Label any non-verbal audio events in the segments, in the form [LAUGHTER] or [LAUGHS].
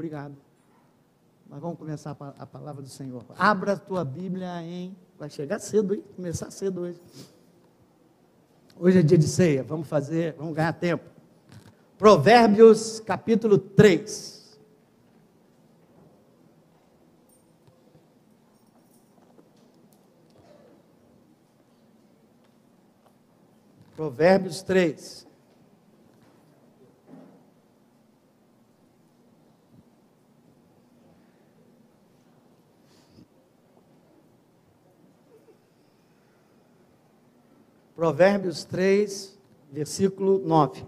obrigado. Mas vamos começar a palavra do Senhor. Abra a tua Bíblia em. Vai chegar cedo, hein? Começar cedo hoje. Hoje é dia de ceia, vamos fazer, vamos ganhar tempo. Provérbios capítulo 3. Provérbios 3. Provérbios 3, versículo 9.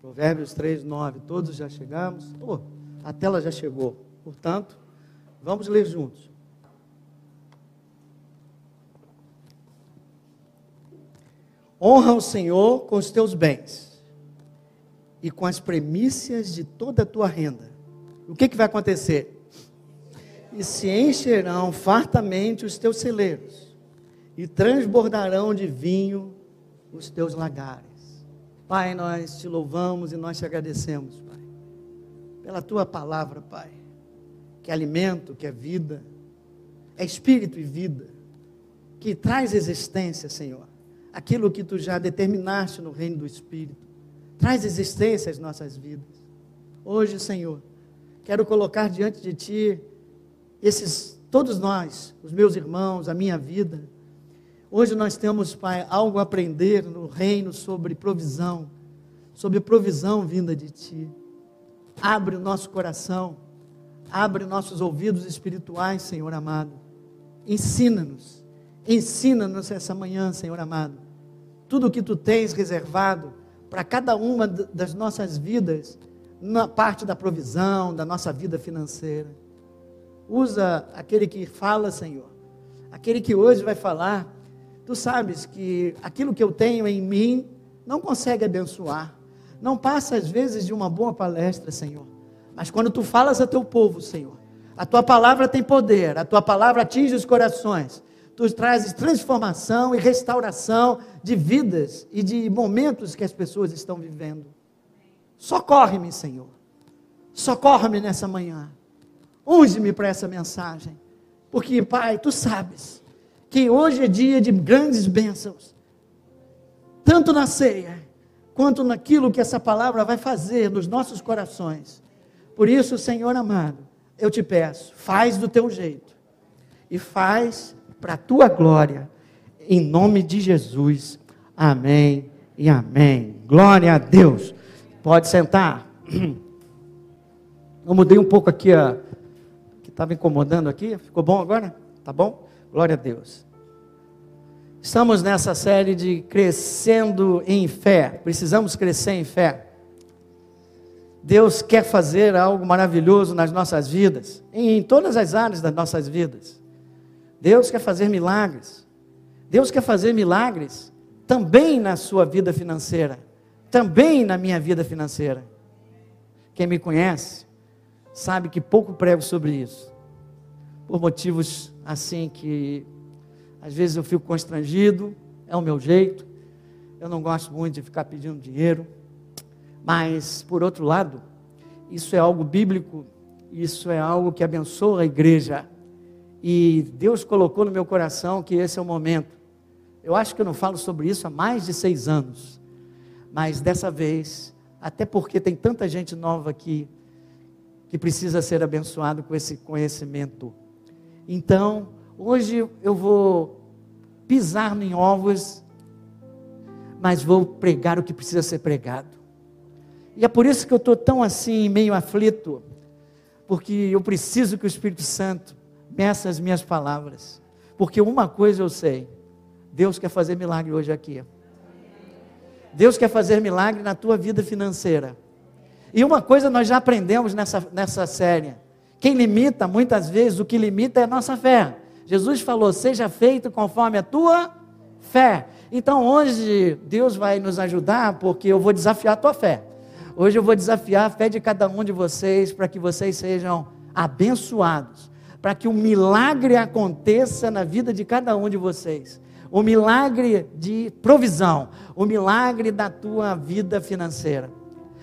Provérbios 3, 9. Todos já chegamos? Oh, a tela já chegou. Portanto, vamos ler juntos. Honra o Senhor com os teus bens e com as premissas de toda a tua renda. O que, que vai acontecer? E se encherão fartamente os teus celeiros, e transbordarão de vinho os teus lagares. Pai, nós te louvamos e nós te agradecemos, Pai, pela tua palavra, Pai, que é alimento, que é vida, é espírito e vida, que traz existência, Senhor, aquilo que tu já determinaste no reino do espírito, traz existência às nossas vidas. Hoje, Senhor, quero colocar diante de ti esses todos nós, os meus irmãos, a minha vida, Hoje nós temos, Pai, algo a aprender no reino sobre provisão, sobre provisão vinda de Ti. Abre o nosso coração, abre nossos ouvidos espirituais, Senhor amado. Ensina-nos, ensina-nos essa manhã, Senhor amado. Tudo o que Tu tens reservado para cada uma das nossas vidas, na parte da provisão, da nossa vida financeira. Usa aquele que fala, Senhor, aquele que hoje vai falar Tu sabes que aquilo que eu tenho em mim não consegue abençoar. Não passa às vezes de uma boa palestra, Senhor. Mas quando tu falas a teu povo, Senhor, a tua palavra tem poder, a tua palavra atinge os corações. Tu trazes transformação e restauração de vidas e de momentos que as pessoas estão vivendo. Socorre-me, Senhor. Socorre-me nessa manhã. Unge-me para essa mensagem. Porque, Pai, tu sabes que hoje é dia de grandes bênçãos, tanto na ceia, quanto naquilo que essa palavra vai fazer nos nossos corações. Por isso, Senhor amado, eu te peço, faz do teu jeito e faz para a tua glória, em nome de Jesus. Amém e amém. Glória a Deus. Pode sentar. Eu mudei um pouco aqui a que estava incomodando aqui. Ficou bom agora? Tá bom? Glória a Deus. Estamos nessa série de crescendo em fé. Precisamos crescer em fé. Deus quer fazer algo maravilhoso nas nossas vidas, em todas as áreas das nossas vidas. Deus quer fazer milagres. Deus quer fazer milagres também na sua vida financeira, também na minha vida financeira. Quem me conhece sabe que pouco prego sobre isso, por motivos assim que às vezes eu fico constrangido, é o meu jeito. Eu não gosto muito de ficar pedindo dinheiro. Mas, por outro lado, isso é algo bíblico, isso é algo que abençoa a igreja. E Deus colocou no meu coração que esse é o momento. Eu acho que eu não falo sobre isso há mais de seis anos. Mas dessa vez, até porque tem tanta gente nova aqui que precisa ser abençoado com esse conhecimento. Então, hoje eu vou pisar em ovos, mas vou pregar o que precisa ser pregado. E é por isso que eu estou tão assim, meio aflito, porque eu preciso que o Espírito Santo meça as minhas palavras. Porque uma coisa eu sei: Deus quer fazer milagre hoje aqui. Deus quer fazer milagre na tua vida financeira. E uma coisa nós já aprendemos nessa, nessa série: quem limita, muitas vezes, o que limita é a nossa fé. Jesus falou: seja feito conforme a tua fé. Então hoje Deus vai nos ajudar, porque eu vou desafiar a tua fé. Hoje eu vou desafiar a fé de cada um de vocês para que vocês sejam abençoados, para que um milagre aconteça na vida de cada um de vocês. O milagre de provisão, o milagre da tua vida financeira.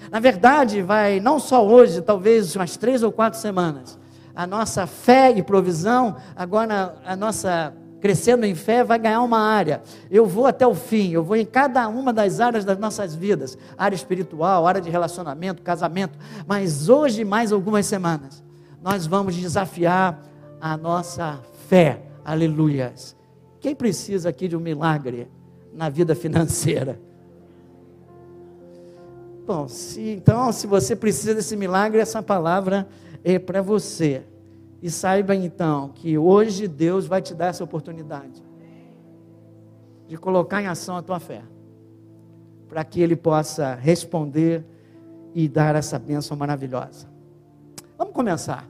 Na verdade, vai não só hoje, talvez umas três ou quatro semanas, a nossa fé e provisão, agora a nossa crescendo em fé, vai ganhar uma área. Eu vou até o fim, eu vou em cada uma das áreas das nossas vidas área espiritual, área de relacionamento, casamento. Mas hoje, mais algumas semanas, nós vamos desafiar a nossa fé. Aleluias. Quem precisa aqui de um milagre na vida financeira? Bom, se, então, se você precisa desse milagre, essa palavra é para você. E saiba então que hoje Deus vai te dar essa oportunidade de colocar em ação a tua fé, para que Ele possa responder e dar essa bênção maravilhosa. Vamos começar.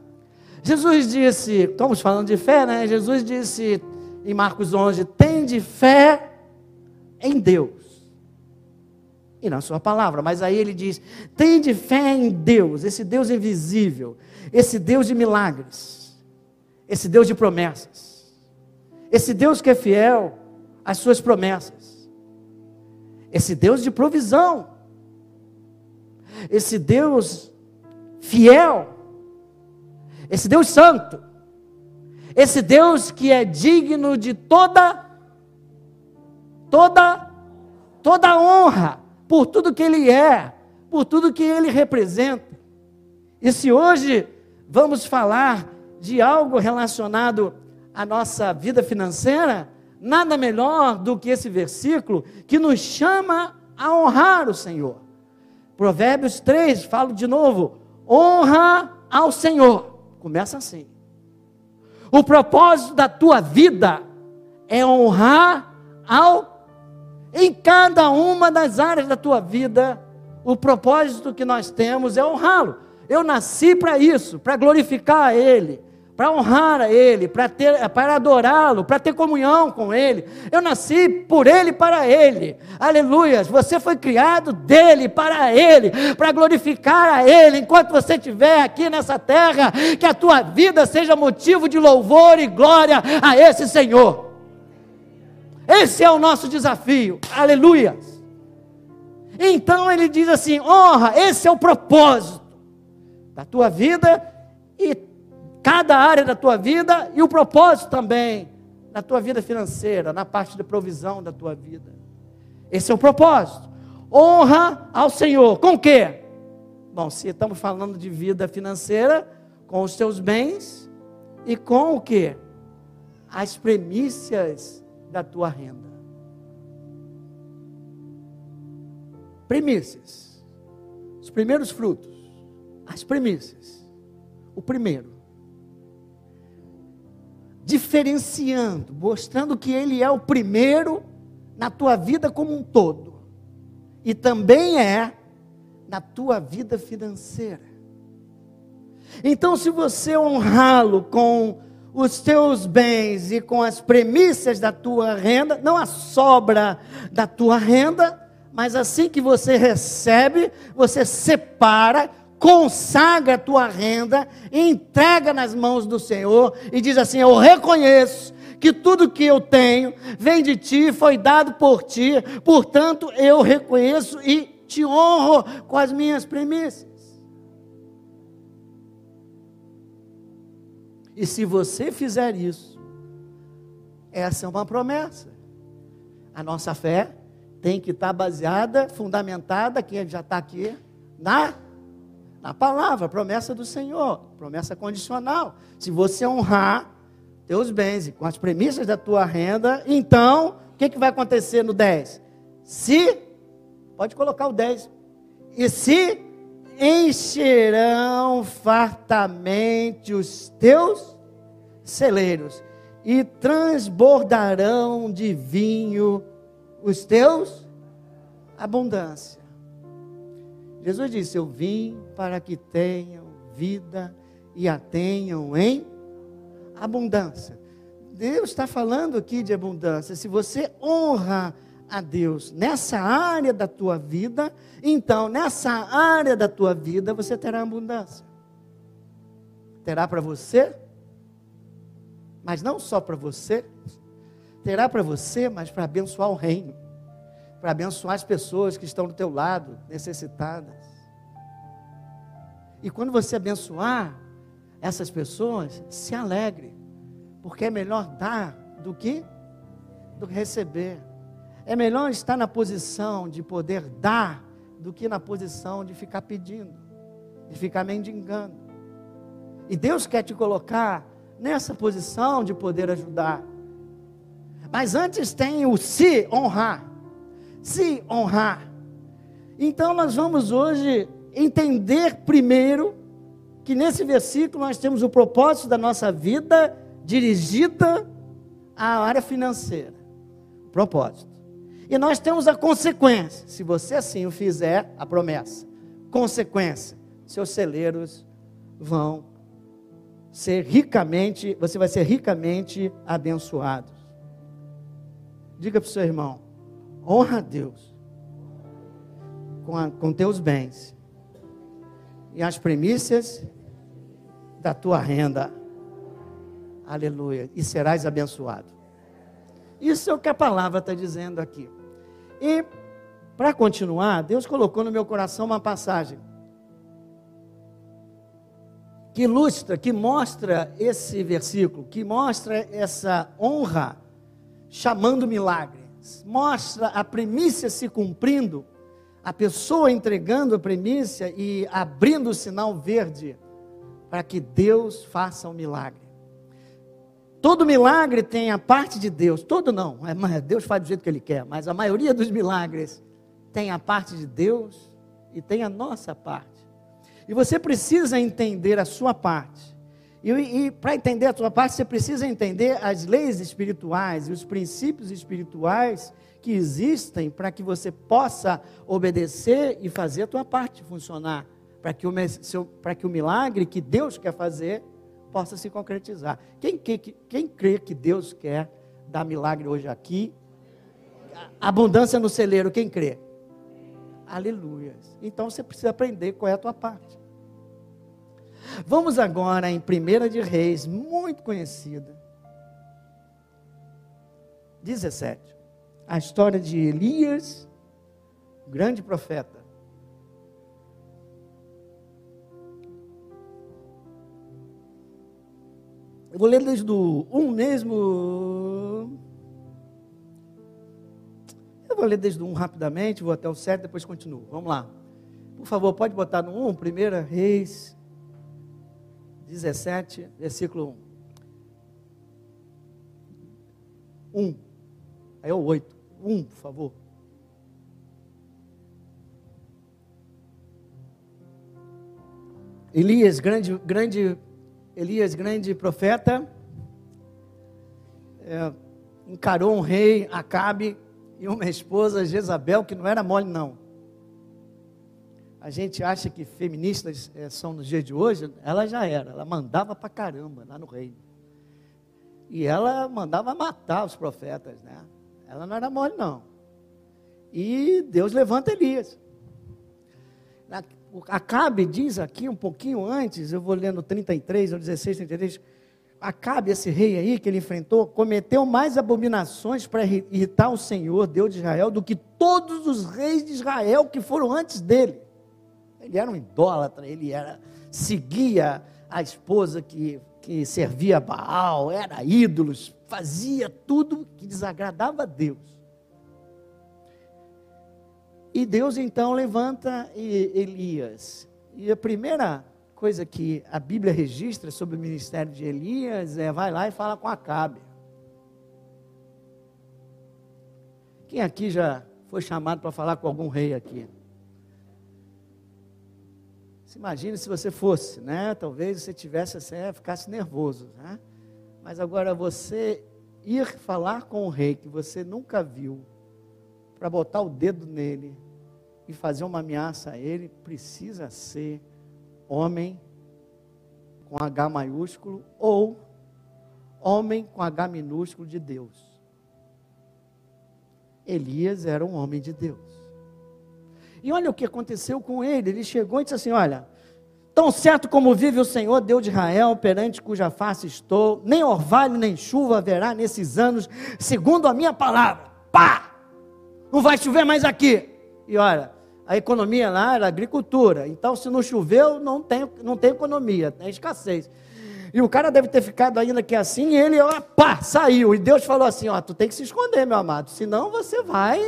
Jesus disse, estamos falando de fé, né? Jesus disse em Marcos 11: tem de fé em Deus e na Sua palavra, mas aí ele diz: tem de fé em Deus, esse Deus invisível, esse Deus de milagres esse Deus de promessas, esse Deus que é fiel às suas promessas, esse Deus de provisão, esse Deus fiel, esse Deus santo, esse Deus que é digno de toda, toda, toda honra, por tudo que Ele é, por tudo que Ele representa. E se hoje vamos falar de algo relacionado à nossa vida financeira, nada melhor do que esse versículo que nos chama a honrar o Senhor. Provérbios 3, falo de novo: honra ao Senhor. Começa assim. O propósito da tua vida é honrar ao em cada uma das áreas da tua vida. O propósito que nós temos é honrá-lo. Eu nasci para isso, para glorificar a Ele, para honrar a Ele, para, ter, para adorá-lo, para ter comunhão com Ele. Eu nasci por Ele para Ele. Aleluia. Você foi criado dele para Ele, para glorificar a Ele. Enquanto você estiver aqui nessa terra, que a tua vida seja motivo de louvor e glória a esse Senhor. Esse é o nosso desafio. Aleluia. Então ele diz assim: honra, esse é o propósito da tua vida e cada área da tua vida e o propósito também na tua vida financeira, na parte de provisão da tua vida. Esse é o propósito. Honra ao Senhor. Com o quê? Bom, se estamos falando de vida financeira, com os teus bens e com o quê? As premissas da tua renda. Primícias. Os primeiros frutos. As primícias. O primeiro diferenciando, mostrando que Ele é o primeiro na tua vida como um todo, e também é na tua vida financeira. Então, se você honrá-lo com os teus bens e com as premissas da tua renda, não a sobra da tua renda, mas assim que você recebe, você separa consagra a tua renda, entrega nas mãos do Senhor e diz assim: Eu reconheço que tudo que eu tenho vem de ti, foi dado por ti, portanto eu reconheço e te honro com as minhas premissas. E se você fizer isso, essa é uma promessa. A nossa fé tem que estar baseada, fundamentada, quem já está aqui, na na palavra, promessa do Senhor, promessa condicional. Se você honrar teus bens e com as premissas da tua renda, então, o que, que vai acontecer no 10? Se, pode colocar o 10, e se encherão fartamente os teus celeiros, e transbordarão de vinho os teus abundância. Jesus disse: Eu vim para que tenham vida e a tenham em abundância. Deus está falando aqui de abundância. Se você honra a Deus nessa área da tua vida, então nessa área da tua vida você terá abundância. Terá para você, mas não só para você, terá para você, mas para abençoar o reino, para abençoar as pessoas que estão do teu lado, necessitadas. E quando você abençoar essas pessoas, se alegre, porque é melhor dar do que do que receber. É melhor estar na posição de poder dar do que na posição de ficar pedindo, de ficar mendigando. E Deus quer te colocar nessa posição de poder ajudar. Mas antes tem o se honrar. Se honrar. Então nós vamos hoje entender primeiro que nesse versículo nós temos o propósito da nossa vida dirigida à área financeira. Propósito. E nós temos a consequência, se você assim o fizer, a promessa. Consequência: seus celeiros vão ser ricamente, você vai ser ricamente abençoado. Diga para o seu irmão: honra a Deus com, a, com teus bens e as premissas da tua renda. Aleluia. E serás abençoado. Isso é o que a palavra está dizendo aqui. E, para continuar, Deus colocou no meu coração uma passagem que ilustra, que mostra esse versículo, que mostra essa honra chamando milagres, mostra a primícia se cumprindo, a pessoa entregando a primícia e abrindo o sinal verde para que Deus faça um milagre. Todo milagre tem a parte de Deus, todo não, é, Deus faz do jeito que Ele quer, mas a maioria dos milagres tem a parte de Deus e tem a nossa parte. E você precisa entender a sua parte. E, e para entender a sua parte, você precisa entender as leis espirituais e os princípios espirituais que existem para que você possa obedecer e fazer a tua parte funcionar, para que, o, que o milagre que Deus quer fazer possa se concretizar. Quem, quem, quem crê que Deus quer dar milagre hoje aqui? Abundância no celeiro, quem crê? Aleluia. Então você precisa aprender qual é a tua parte. Vamos agora em 1 de Reis, muito conhecida. 17. A história de Elias, grande profeta. Eu vou ler desde o 1 mesmo. Eu vou ler desde o 1 rapidamente, vou até o 7, depois continuo. Vamos lá. Por favor, pode botar no 1, 1 Reis 17, versículo 1. 1. Aí é o 8. 1, por favor. Elias, grande, grande Elias, grande profeta, é, encarou um rei, Acabe, e uma esposa, Jezabel, que não era mole, não. A gente acha que feministas é, são nos dias de hoje, ela já era, ela mandava pra caramba lá no reino. E ela mandava matar os profetas, né? Ela não era mole, não. E Deus levanta Elias. Acabe diz aqui um pouquinho antes, eu vou lendo 33 ou 16, 33. Acabe, esse rei aí que ele enfrentou, cometeu mais abominações para irritar o Senhor, Deus de Israel, do que todos os reis de Israel que foram antes dele. Ele era um idólatra, ele era seguia a esposa que, que servia a Baal, era ídolos, fazia tudo que desagradava a Deus. E Deus então levanta Elias. E a primeira coisa que a Bíblia registra sobre o ministério de Elias é vai lá e fala com Acabe. Quem aqui já foi chamado para falar com algum rei aqui? Se imagine se você fosse, né? Talvez você tivesse assim, é, ficasse nervoso, né? Mas agora você ir falar com o rei que você nunca viu, para botar o dedo nele e fazer uma ameaça a ele, precisa ser homem com H maiúsculo ou homem com H minúsculo de Deus. Elias era um homem de Deus. E olha o que aconteceu com ele. Ele chegou e disse assim: Olha, tão certo como vive o Senhor, Deus de Israel, perante cuja face estou, nem orvalho nem chuva haverá nesses anos, segundo a minha palavra. Pá! Não vai chover mais aqui. E olha, a economia lá era agricultura. Então, se não choveu, não tem, não tem economia, tem escassez. E o cara deve ter ficado ainda que assim, e ele, ó, pá, saiu. E Deus falou assim: ó, tu tem que se esconder, meu amado, senão você vai,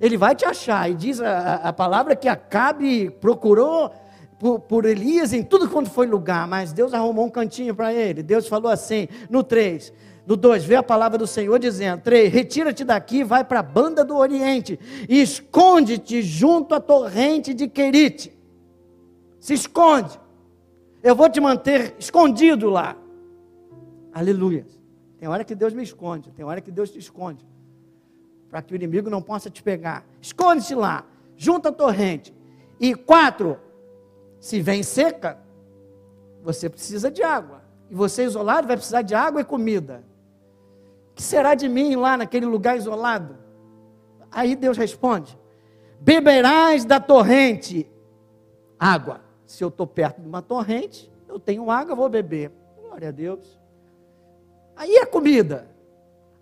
ele vai te achar. E diz a, a palavra que Acabe procurou por, por, Elias em tudo quanto foi lugar, mas Deus arrumou um cantinho para ele. Deus falou assim, no 3, no 2, vê a palavra do Senhor dizendo: 3, retira-te daqui, vai para a banda do Oriente, e esconde-te junto à torrente de Querite. Se esconde. Eu vou te manter escondido lá. Aleluia. Tem hora que Deus me esconde, tem hora que Deus te esconde. Para que o inimigo não possa te pegar. Esconde-se lá, junto à torrente. E quatro, se vem seca, você precisa de água. E você isolado vai precisar de água e comida. O que será de mim lá naquele lugar isolado? Aí Deus responde: Beberás da torrente água. Se eu estou perto de uma torrente, eu tenho água, vou beber. Glória a Deus. Aí a comida.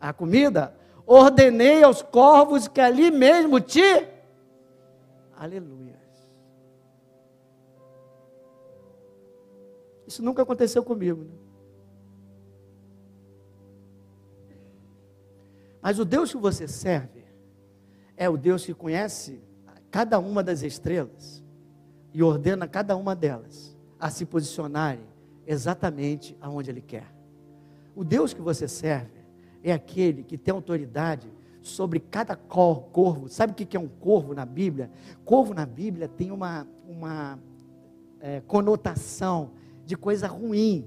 A comida, ordenei aos corvos que ali mesmo te. Aleluia. Isso nunca aconteceu comigo. Né? Mas o Deus que você serve é o Deus que conhece cada uma das estrelas e ordena cada uma delas a se posicionarem exatamente aonde Ele quer. O Deus que você serve é aquele que tem autoridade sobre cada corvo. Sabe o que é um corvo na Bíblia? Corvo na Bíblia tem uma, uma é, conotação de coisa ruim,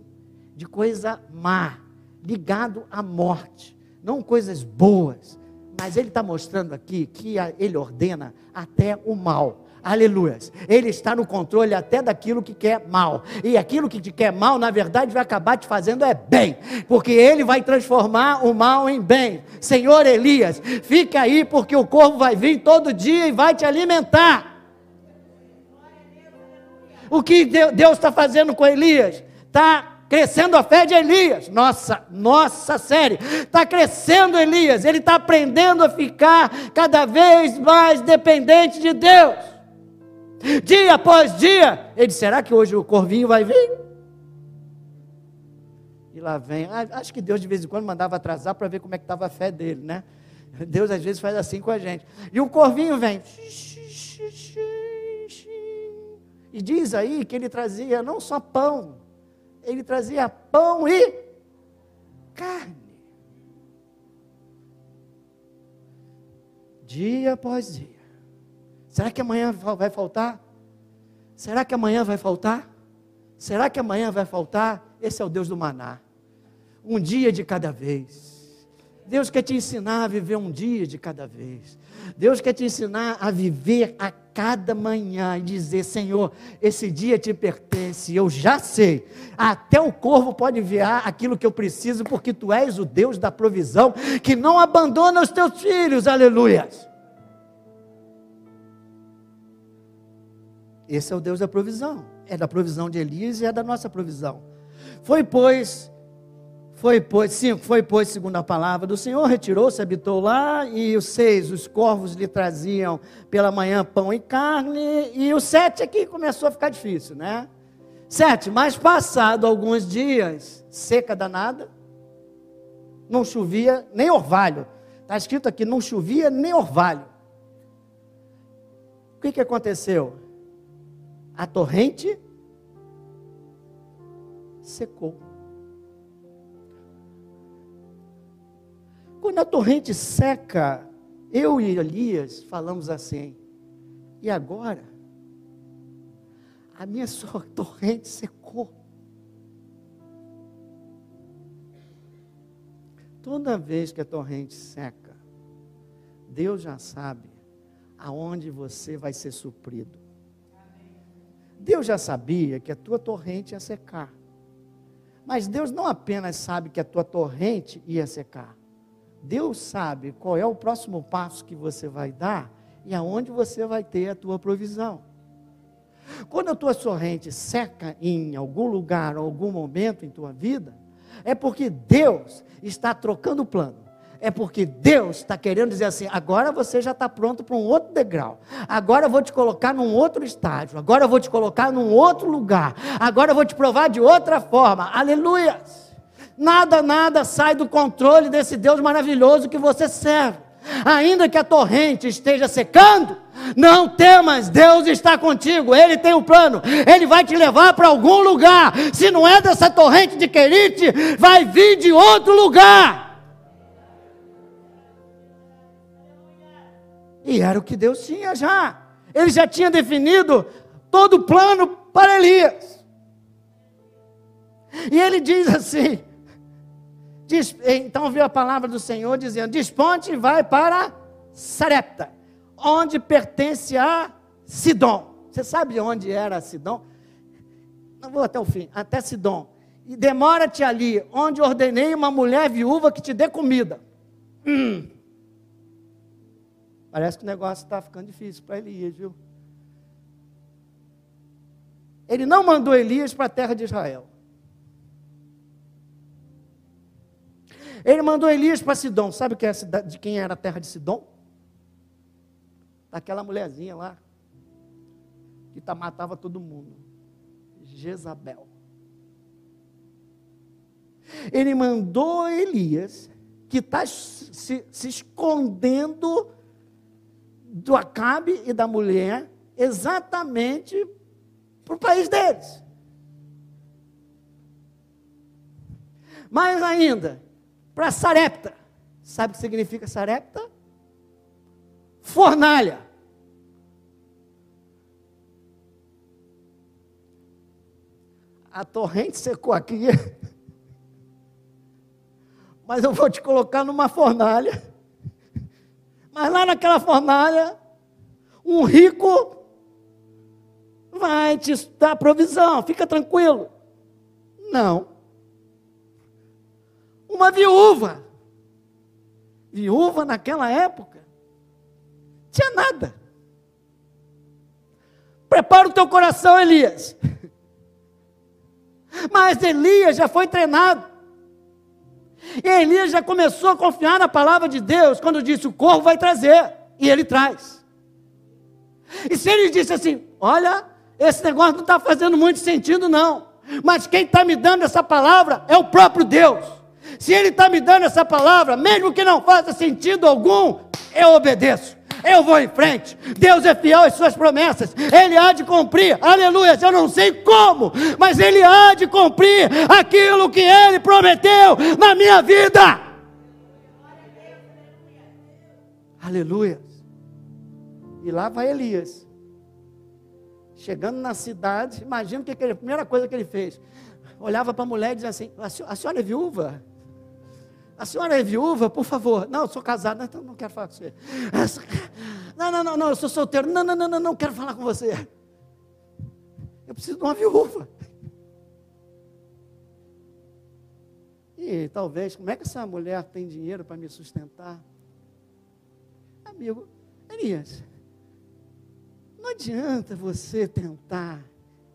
de coisa má, ligado à morte, não coisas boas. Mas ele está mostrando aqui que ele ordena até o mal. Aleluias. Ele está no controle até daquilo que quer mal. E aquilo que te quer mal, na verdade, vai acabar te fazendo é bem. Porque ele vai transformar o mal em bem. Senhor Elias, fica aí, porque o corvo vai vir todo dia e vai te alimentar. O que Deus está fazendo com Elias? Está crescendo a fé de Elias. Nossa, nossa série. Está crescendo Elias. Ele está aprendendo a ficar cada vez mais dependente de Deus. Dia após dia, ele disse: será que hoje o corvinho vai vir? E lá vem. Ah, acho que Deus de vez em quando mandava atrasar para ver como é que estava a fé dele, né? Deus às vezes faz assim com a gente. E o corvinho vem. E diz aí que ele trazia não só pão, ele trazia pão e carne. Dia após dia. Será que amanhã vai faltar? Será que amanhã vai faltar? Será que amanhã vai faltar? Esse é o Deus do maná. Um dia de cada vez. Deus quer te ensinar a viver um dia de cada vez. Deus quer te ensinar a viver a cada manhã e dizer: Senhor, esse dia te pertence, eu já sei. Até o corvo pode enviar aquilo que eu preciso, porque tu és o Deus da provisão que não abandona os teus filhos. Aleluias. Esse é o Deus da provisão. É da provisão de Elias e é da nossa provisão. Foi, pois, foi, pois, cinco, foi, pois, segundo a palavra do Senhor, retirou-se, habitou lá, e os seis, os corvos lhe traziam pela manhã pão e carne, e o sete aqui começou a ficar difícil, né? Sete, mas passado alguns dias, seca danada, não chovia nem orvalho. Está escrito aqui, não chovia nem orvalho. O que, que aconteceu? A torrente secou. Quando a torrente seca, eu e Elias falamos assim, e agora? A minha [LAUGHS] torrente secou. Toda vez que a torrente seca, Deus já sabe aonde você vai ser suprido. Deus já sabia que a tua torrente ia secar. Mas Deus não apenas sabe que a tua torrente ia secar, Deus sabe qual é o próximo passo que você vai dar e aonde você vai ter a tua provisão. Quando a tua sorrente seca em algum lugar, algum momento em tua vida, é porque Deus está trocando o plano. É porque Deus está querendo dizer assim: agora você já está pronto para um outro degrau. Agora eu vou te colocar num outro estágio. Agora eu vou te colocar num outro lugar. Agora eu vou te provar de outra forma. Aleluia! Nada, nada sai do controle desse Deus maravilhoso que você serve. Ainda que a torrente esteja secando, não temas, Deus está contigo, Ele tem um plano, Ele vai te levar para algum lugar. Se não é dessa torrente de Querite, vai vir de outro lugar. E era o que Deus tinha já. Ele já tinha definido todo o plano para Elias. E ele diz assim: diz, então viu a palavra do Senhor dizendo: Desponte e vai para Sarepta, onde pertence a Sidom. Você sabe onde era Sidom? Não vou até o fim, até Sidom. E demora-te ali, onde ordenei uma mulher viúva que te dê comida. Hum. Parece que o negócio está ficando difícil para Elias, viu? Ele não mandou Elias para a terra de Israel. Ele mandou Elias para Sidom. Sabe que é de quem era a terra de Sidom? Daquela mulherzinha lá, que tá, matava todo mundo. Jezabel. Ele mandou Elias, que está se, se escondendo do Acabe e da mulher exatamente para o país deles. Mais ainda, para Sarepta. Sabe o que significa Sarepta? Fornalha. A torrente secou aqui. [LAUGHS] Mas eu vou te colocar numa fornalha mas lá naquela fornalha, um rico vai te dar provisão, fica tranquilo. Não. Uma viúva. Viúva naquela época. Tinha nada. Prepara o teu coração, Elias. [LAUGHS] Mas Elias já foi treinado. E Elias já começou a confiar na palavra de Deus quando disse: O corvo vai trazer. E ele traz. E se ele disse assim: Olha, esse negócio não está fazendo muito sentido, não. Mas quem está me dando essa palavra é o próprio Deus. Se ele está me dando essa palavra, mesmo que não faça sentido algum, eu obedeço eu vou em frente. Deus é fiel às suas promessas, Ele há de cumprir, aleluia. Eu não sei como, mas Ele há de cumprir aquilo que Ele prometeu na minha vida. Aleluia. E lá vai Elias. Chegando na cidade, imagina que, a primeira coisa que ele fez. Olhava para a mulher e dizia assim: a senhora é viúva? A senhora é viúva, por favor. Não, eu sou casado. Não, então não quero falar com você. Não, não, não, não, eu sou solteiro. Não, não, não, não, não quero falar com você. Eu preciso de uma viúva. E talvez, como é que essa mulher tem dinheiro para me sustentar? Amigo, Elias, não adianta você tentar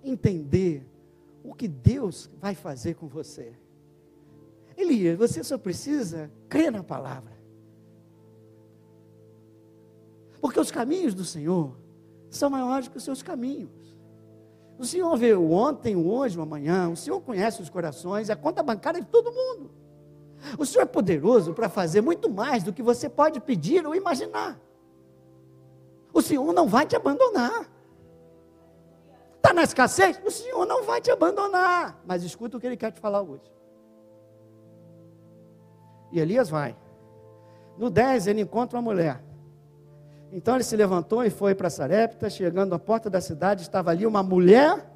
entender o que Deus vai fazer com você. Elias, você só precisa crer na palavra. Porque os caminhos do Senhor são maiores que os seus caminhos. O Senhor vê o ontem, o hoje, o amanhã. O Senhor conhece os corações, a conta bancária de todo mundo. O Senhor é poderoso para fazer muito mais do que você pode pedir ou imaginar. O Senhor não vai te abandonar. Está na escassez? O Senhor não vai te abandonar. Mas escuta o que Ele quer te falar hoje. E Elias vai. No 10, ele encontra uma mulher. Então ele se levantou e foi para Sarepta. Chegando à porta da cidade, estava ali uma mulher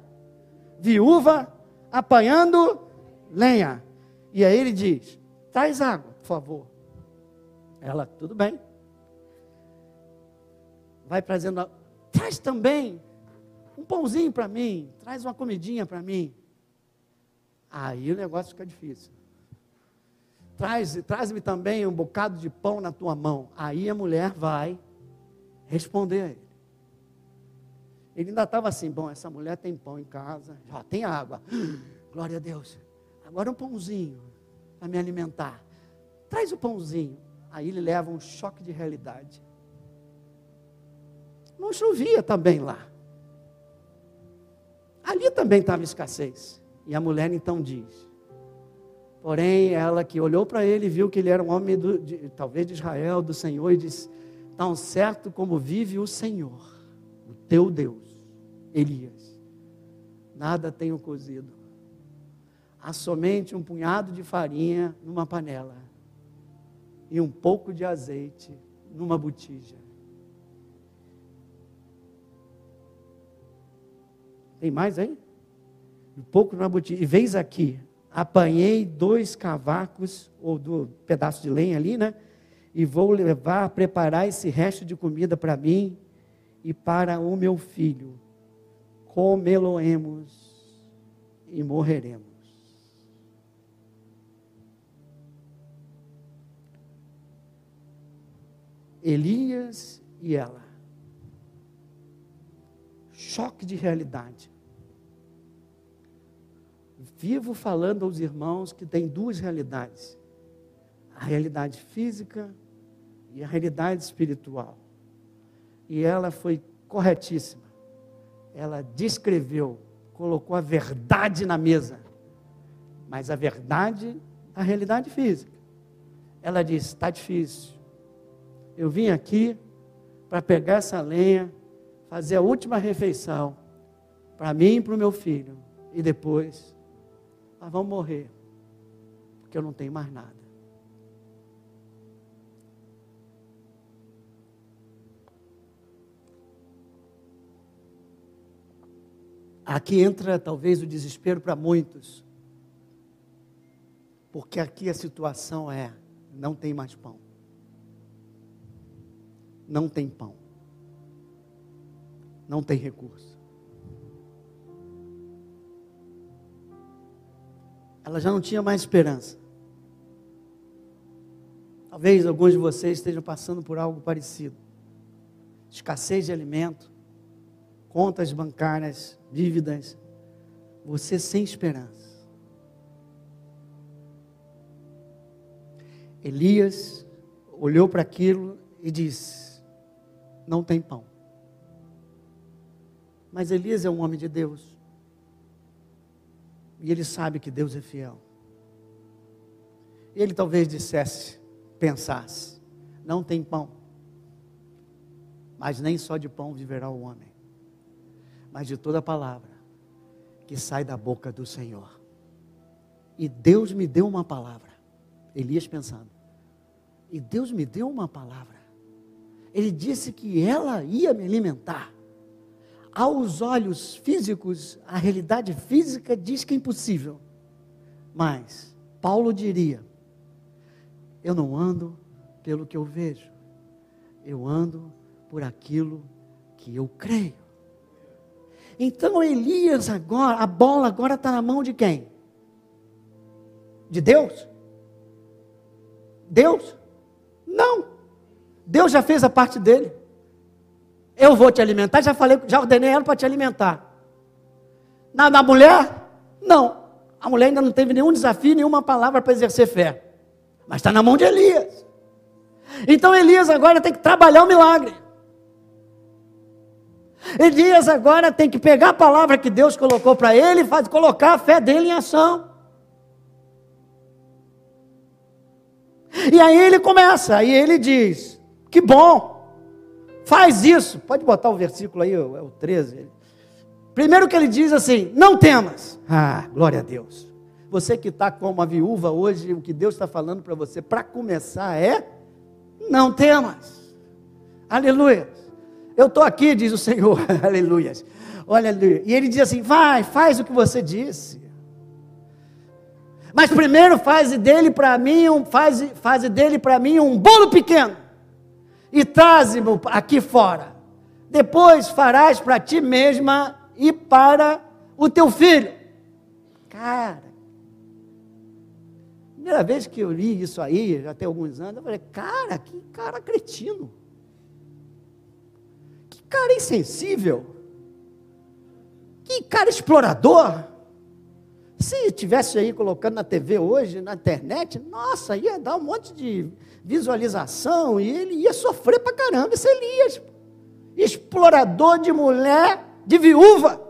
viúva apanhando lenha. E aí ele diz: Traz água, por favor. Ela, tudo bem. Vai trazendo, traz também um pãozinho para mim, traz uma comidinha para mim. Aí o negócio fica difícil traz-me traz também um bocado de pão na tua mão. Aí a mulher vai responder a ele. Ele ainda estava assim: bom, essa mulher tem pão em casa, já tem água. [GASPS] Glória a Deus. Agora um pãozinho para me alimentar. Traz o pãozinho. Aí ele leva um choque de realidade. Não chovia também lá. Ali também estava escassez. E a mulher então diz: Porém, ela que olhou para ele e viu que ele era um homem, do, de, talvez de Israel, do Senhor, e disse: Tão certo como vive o Senhor, o teu Deus, Elias, nada tenho cozido. Há somente um punhado de farinha numa panela e um pouco de azeite numa botija. Tem mais aí? Um pouco numa botija. E vez aqui, apanhei dois cavacos, ou do pedaço de lenha ali, né? E vou levar, preparar esse resto de comida para mim e para o meu filho. Comê-lo-emos e morreremos. Elias e ela. Choque de realidade vivo falando aos irmãos que tem duas realidades: a realidade física e a realidade espiritual. E ela foi corretíssima. Ela descreveu, colocou a verdade na mesa, mas a verdade, a realidade física. Ela disse: está difícil. Eu vim aqui para pegar essa lenha, fazer a última refeição para mim e para o meu filho, e depois nós vamos morrer, porque eu não tenho mais nada. Aqui entra talvez o desespero para muitos, porque aqui a situação é: não tem mais pão. Não tem pão. Não tem recurso. Ela já não tinha mais esperança. Talvez alguns de vocês estejam passando por algo parecido. Escassez de alimento, contas bancárias, dívidas, você sem esperança. Elias olhou para aquilo e disse: Não tem pão. Mas Elias é um homem de Deus. E ele sabe que Deus é fiel. Ele talvez dissesse, pensasse: não tem pão, mas nem só de pão viverá o homem, mas de toda palavra que sai da boca do Senhor. E Deus me deu uma palavra. Elias pensando. E Deus me deu uma palavra. Ele disse que ela ia me alimentar aos olhos físicos, a realidade física diz que é impossível. Mas Paulo diria: eu não ando pelo que eu vejo, eu ando por aquilo que eu creio. Então Elias agora, a bola agora está na mão de quem? De Deus? Deus? Não. Deus já fez a parte dele. Eu vou te alimentar, já falei, já ordenei ela para te alimentar. Na, na mulher, não. A mulher ainda não teve nenhum desafio, nenhuma palavra para exercer fé. Mas está na mão de Elias. Então Elias agora tem que trabalhar o milagre. Elias agora tem que pegar a palavra que Deus colocou para ele e colocar a fé dele em ação. E aí ele começa, aí ele diz: Que bom, Faz isso. Pode botar o versículo aí, é o 13. Primeiro que ele diz assim: Não temas. Ah, glória a Deus. Você que está como a viúva hoje, o que Deus está falando para você, para começar, é: Não temas. Aleluia. Eu estou aqui, diz o Senhor. [LAUGHS] Aleluia. Olha. E ele diz assim: Vai, faz o que você disse. Mas primeiro faz dele para mim um faz, faz dele para mim um bolo pequeno e traze-mo aqui fora. Depois farás para ti mesma e para o teu filho. Cara, Primeira vez que eu li isso aí, já tem alguns anos, eu falei, cara, que cara cretino. Que cara insensível. Que cara explorador. Se tivesse aí colocando na TV hoje, na internet, nossa, ia dar um monte de visualização e ele ia sofrer pra caramba, esse Elias. Explorador de mulher, de viúva.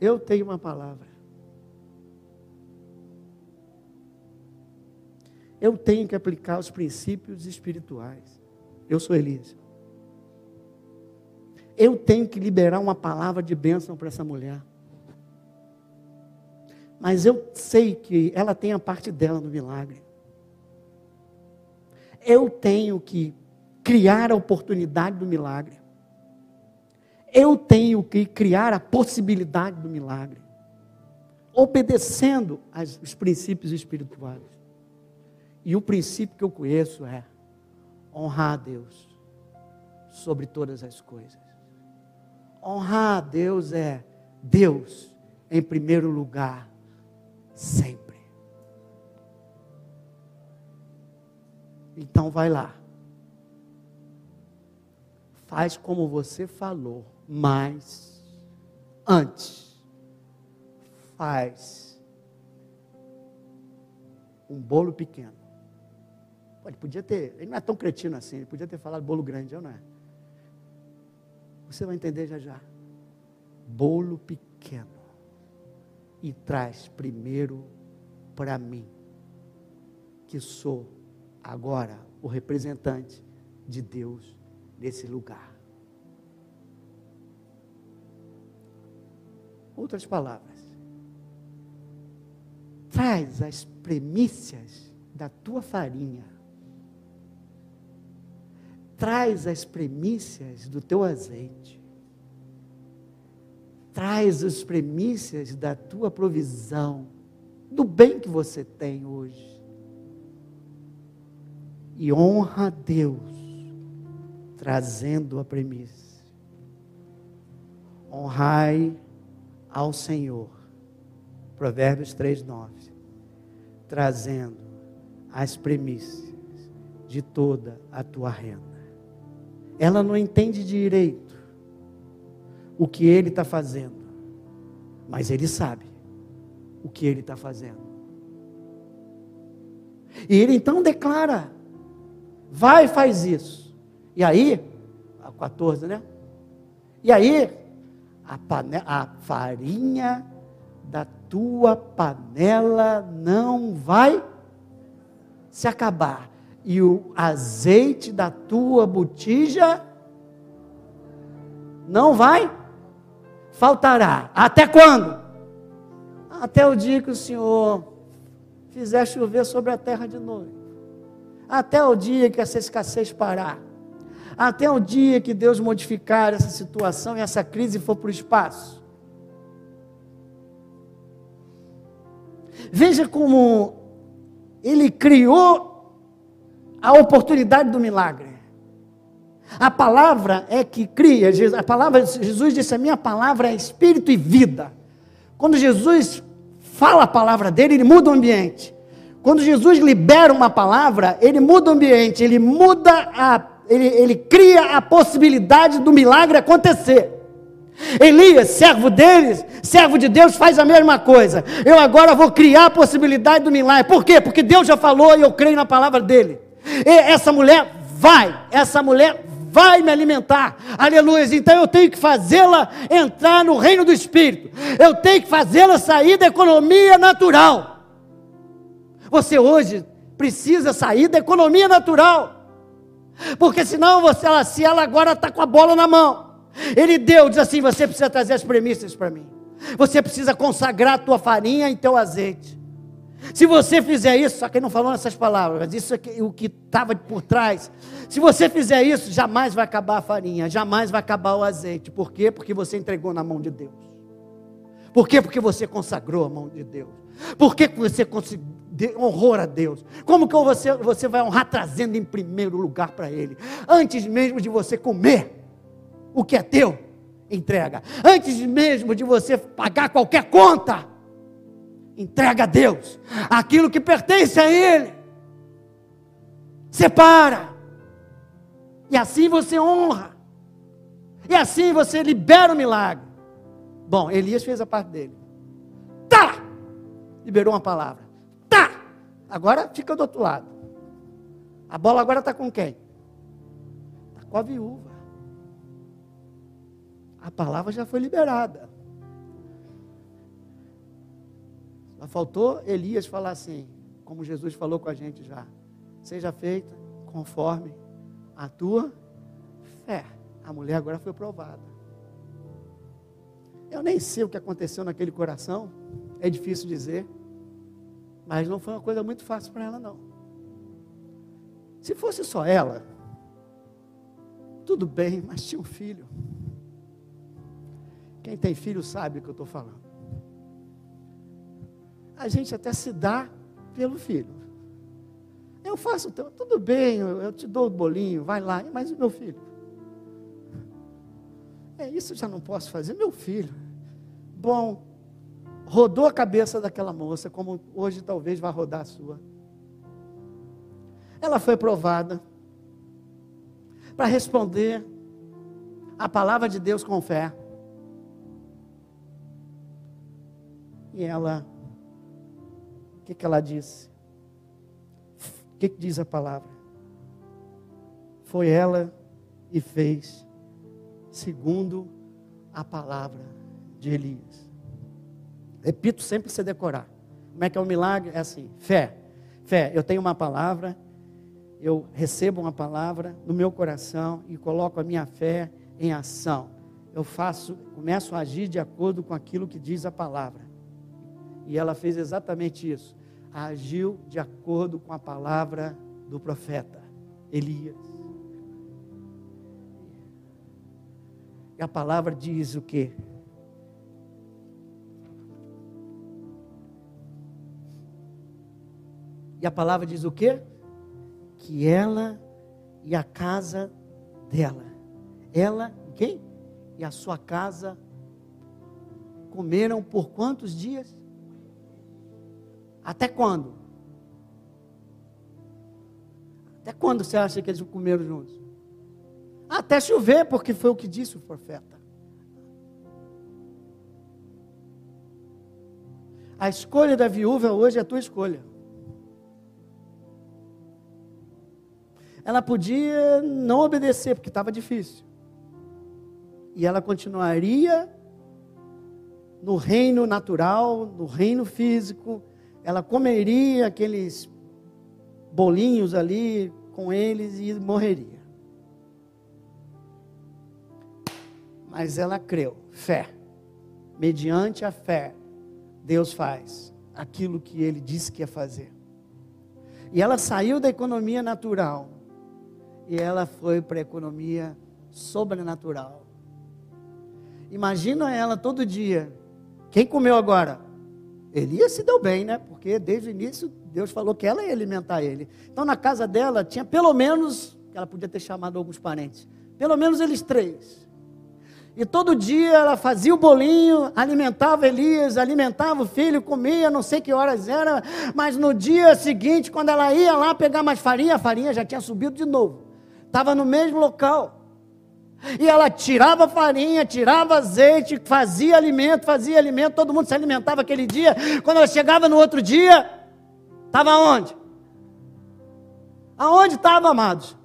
Eu tenho uma palavra. Eu tenho que aplicar os princípios espirituais. Eu sou Elias. Eu tenho que liberar uma palavra de bênção para essa mulher. Mas eu sei que ela tem a parte dela no milagre. Eu tenho que criar a oportunidade do milagre. Eu tenho que criar a possibilidade do milagre, obedecendo aos princípios espirituais. E o princípio que eu conheço é honrar a Deus sobre todas as coisas. Honrar a Deus é Deus em primeiro lugar, sempre. Então vai lá. Faz como você falou mas antes faz um bolo pequeno. Ele podia ter, ele não é tão cretino assim, ele podia ter falado bolo grande, ou não é? Você vai entender já já. Bolo pequeno. E traz primeiro para mim, que sou agora o representante de Deus nesse lugar. Outras palavras. Traz as premissas da tua farinha. Traz as premissas do teu azeite. Traz as premissas da tua provisão, do bem que você tem hoje. E honra a Deus, trazendo a premissa. Honrai ao Senhor. Provérbios 3, 9. Trazendo as premissas de toda a tua renda. Ela não entende direito o que ele está fazendo, mas ele sabe o que ele está fazendo. E ele então declara: vai e faz isso. E aí, a 14, né? E aí, a, panela, a farinha da tua panela não vai se acabar, e o azeite da tua botija não vai faltará. Até quando? Até o dia que o Senhor fizer chover sobre a terra de novo. Até o dia que essa escassez parar até o dia que Deus modificar essa situação e essa crise for para o espaço. Veja como ele criou a oportunidade do milagre. A palavra é que cria, a palavra, Jesus disse: A minha palavra é espírito e vida. Quando Jesus fala a palavra dele, ele muda o ambiente. Quando Jesus libera uma palavra, ele muda o ambiente, ele muda a ele, ele cria a possibilidade do milagre acontecer. Elias, servo deles, servo de Deus, faz a mesma coisa. Eu agora vou criar a possibilidade do milagre. Por quê? Porque Deus já falou e eu creio na palavra dele. Essa mulher vai, essa mulher vai me alimentar. Aleluia. Então eu tenho que fazê-la entrar no reino do Espírito. Eu tenho que fazê-la sair da economia natural. Você hoje precisa sair da economia natural. Porque senão você, ela, se ela agora está com a bola na mão. Ele deu, diz assim: você precisa trazer as premissas para mim. Você precisa consagrar a tua farinha e teu azeite. Se você fizer isso, só que ele não falou essas palavras, isso é o que estava por trás. Se você fizer isso, jamais vai acabar a farinha, jamais vai acabar o azeite. Por quê? Porque você entregou na mão de Deus. Por quê? Porque você consagrou a mão de Deus. Por que você honrou a Deus? Como que você, você vai honrar trazendo em primeiro lugar para Ele? Antes mesmo de você comer o que é teu, entrega. Antes mesmo de você pagar qualquer conta, entrega a Deus aquilo que pertence a Ele. Separa. E assim você honra. E assim você libera o milagre. Bom, Elias fez a parte dele. Tá! Liberou uma palavra. Tá! Agora fica do outro lado. A bola agora está com quem? Está com a viúva. A palavra já foi liberada. Só faltou Elias falar assim, como Jesus falou com a gente já. Seja feita conforme a tua fé. A mulher agora foi provada. Eu nem sei o que aconteceu naquele coração, é difícil dizer, mas não foi uma coisa muito fácil para ela, não. Se fosse só ela, tudo bem, mas tinha um filho. Quem tem filho sabe o que eu estou falando. A gente até se dá pelo filho. Eu faço, tudo bem, eu te dou o bolinho, vai lá, mas o meu filho? É isso já não posso fazer, meu filho. Bom, rodou a cabeça daquela moça, como hoje talvez vá rodar a sua. Ela foi provada para responder a palavra de Deus com fé. E ela, que, que ela disse? O que, que diz a palavra? Foi ela e fez segundo a palavra de Elias. Repito sempre você decorar. Como é que é o milagre? É assim: fé. Fé, eu tenho uma palavra, eu recebo uma palavra no meu coração e coloco a minha fé em ação. Eu faço, começo a agir de acordo com aquilo que diz a palavra. E ela fez exatamente isso. Agiu de acordo com a palavra do profeta Elias. E a palavra diz o quê? E a palavra diz o quê? que ela e a casa dela, ela, quem? E a sua casa comeram por quantos dias? Até quando? Até quando você acha que eles comeram juntos? Até chover, porque foi o que disse o profeta. A escolha da viúva hoje é a tua escolha. ela podia não obedecer, porque estava difícil. E ela continuaria no reino natural, no reino físico, ela comeria aqueles bolinhos ali com eles e morreria. Mas ela creu, fé. Mediante a fé, Deus faz aquilo que ele disse que ia fazer. E ela saiu da economia natural e ela foi para a economia sobrenatural. Imagina ela todo dia. Quem comeu agora? Elias se deu bem, né? Porque desde o início Deus falou que ela ia alimentar ele. Então na casa dela tinha pelo menos, ela podia ter chamado alguns parentes, pelo menos eles três. E todo dia ela fazia o bolinho, alimentava Elias, alimentava o filho, comia, não sei que horas era, mas no dia seguinte, quando ela ia lá pegar mais farinha, a farinha já tinha subido de novo estava no mesmo local. E ela tirava farinha, tirava azeite, fazia alimento, fazia alimento, todo mundo se alimentava aquele dia. Quando ela chegava no outro dia, estava onde? Aonde estava, amados?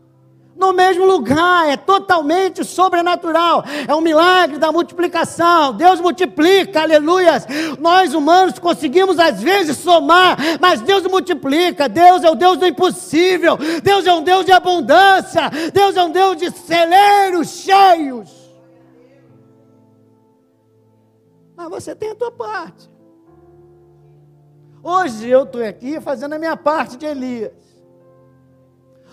No mesmo lugar, é totalmente sobrenatural, é um milagre da multiplicação. Deus multiplica, aleluias. Nós humanos conseguimos às vezes somar, mas Deus multiplica. Deus é o Deus do impossível, Deus é um Deus de abundância, Deus é um Deus de celeiros cheios. Mas você tem a tua parte. Hoje eu estou aqui fazendo a minha parte de Elias.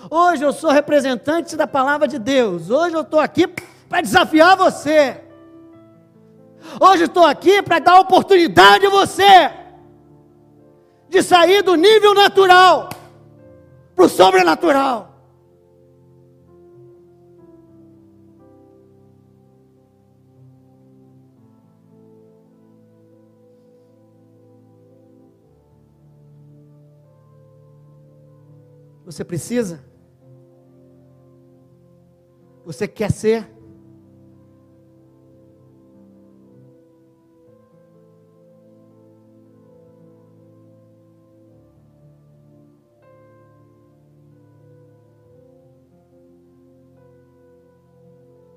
Hoje eu sou representante da palavra de Deus. Hoje eu estou aqui para desafiar você. Hoje estou aqui para dar oportunidade a você de sair do nível natural para o sobrenatural. Você precisa você quer ser?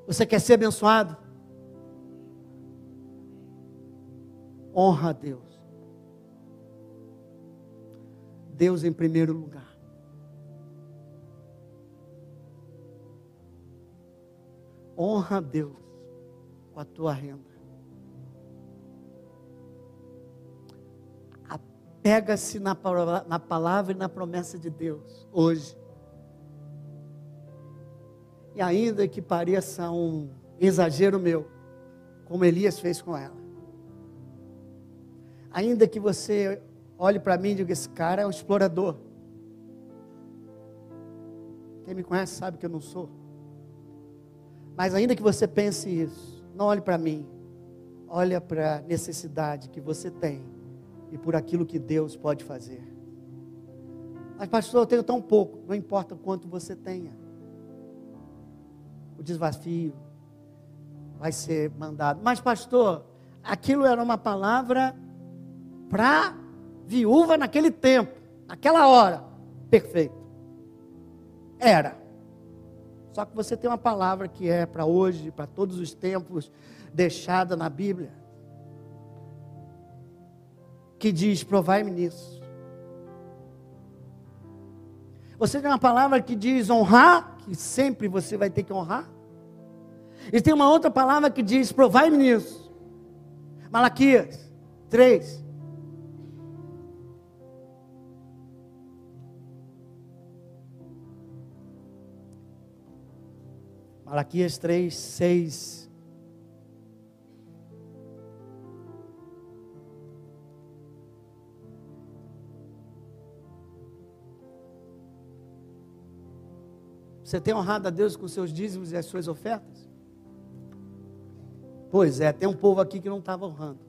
Você quer ser abençoado? Honra a Deus. Deus em primeiro lugar. Honra a Deus com a tua renda. Apega-se na, na palavra e na promessa de Deus hoje. E ainda que pareça um exagero meu, como Elias fez com ela. Ainda que você olhe para mim e diga: esse cara é um explorador. Quem me conhece sabe que eu não sou. Mas ainda que você pense isso, não olhe para mim. Olha para a necessidade que você tem e por aquilo que Deus pode fazer. Mas, pastor, eu tenho tão pouco. Não importa quanto você tenha o desafio vai ser mandado. Mas, pastor, aquilo era uma palavra para viúva naquele tempo, naquela hora. Perfeito. Era. Só que você tem uma palavra que é para hoje, para todos os tempos, deixada na Bíblia, que diz: provai-me nisso. Você tem uma palavra que diz honrar, que sempre você vai ter que honrar. E tem uma outra palavra que diz: provai-me nisso. Malaquias 3. Malaquias 3, 6. Você tem honrado a Deus com seus dízimos e as suas ofertas? Pois é, tem um povo aqui que não estava honrando.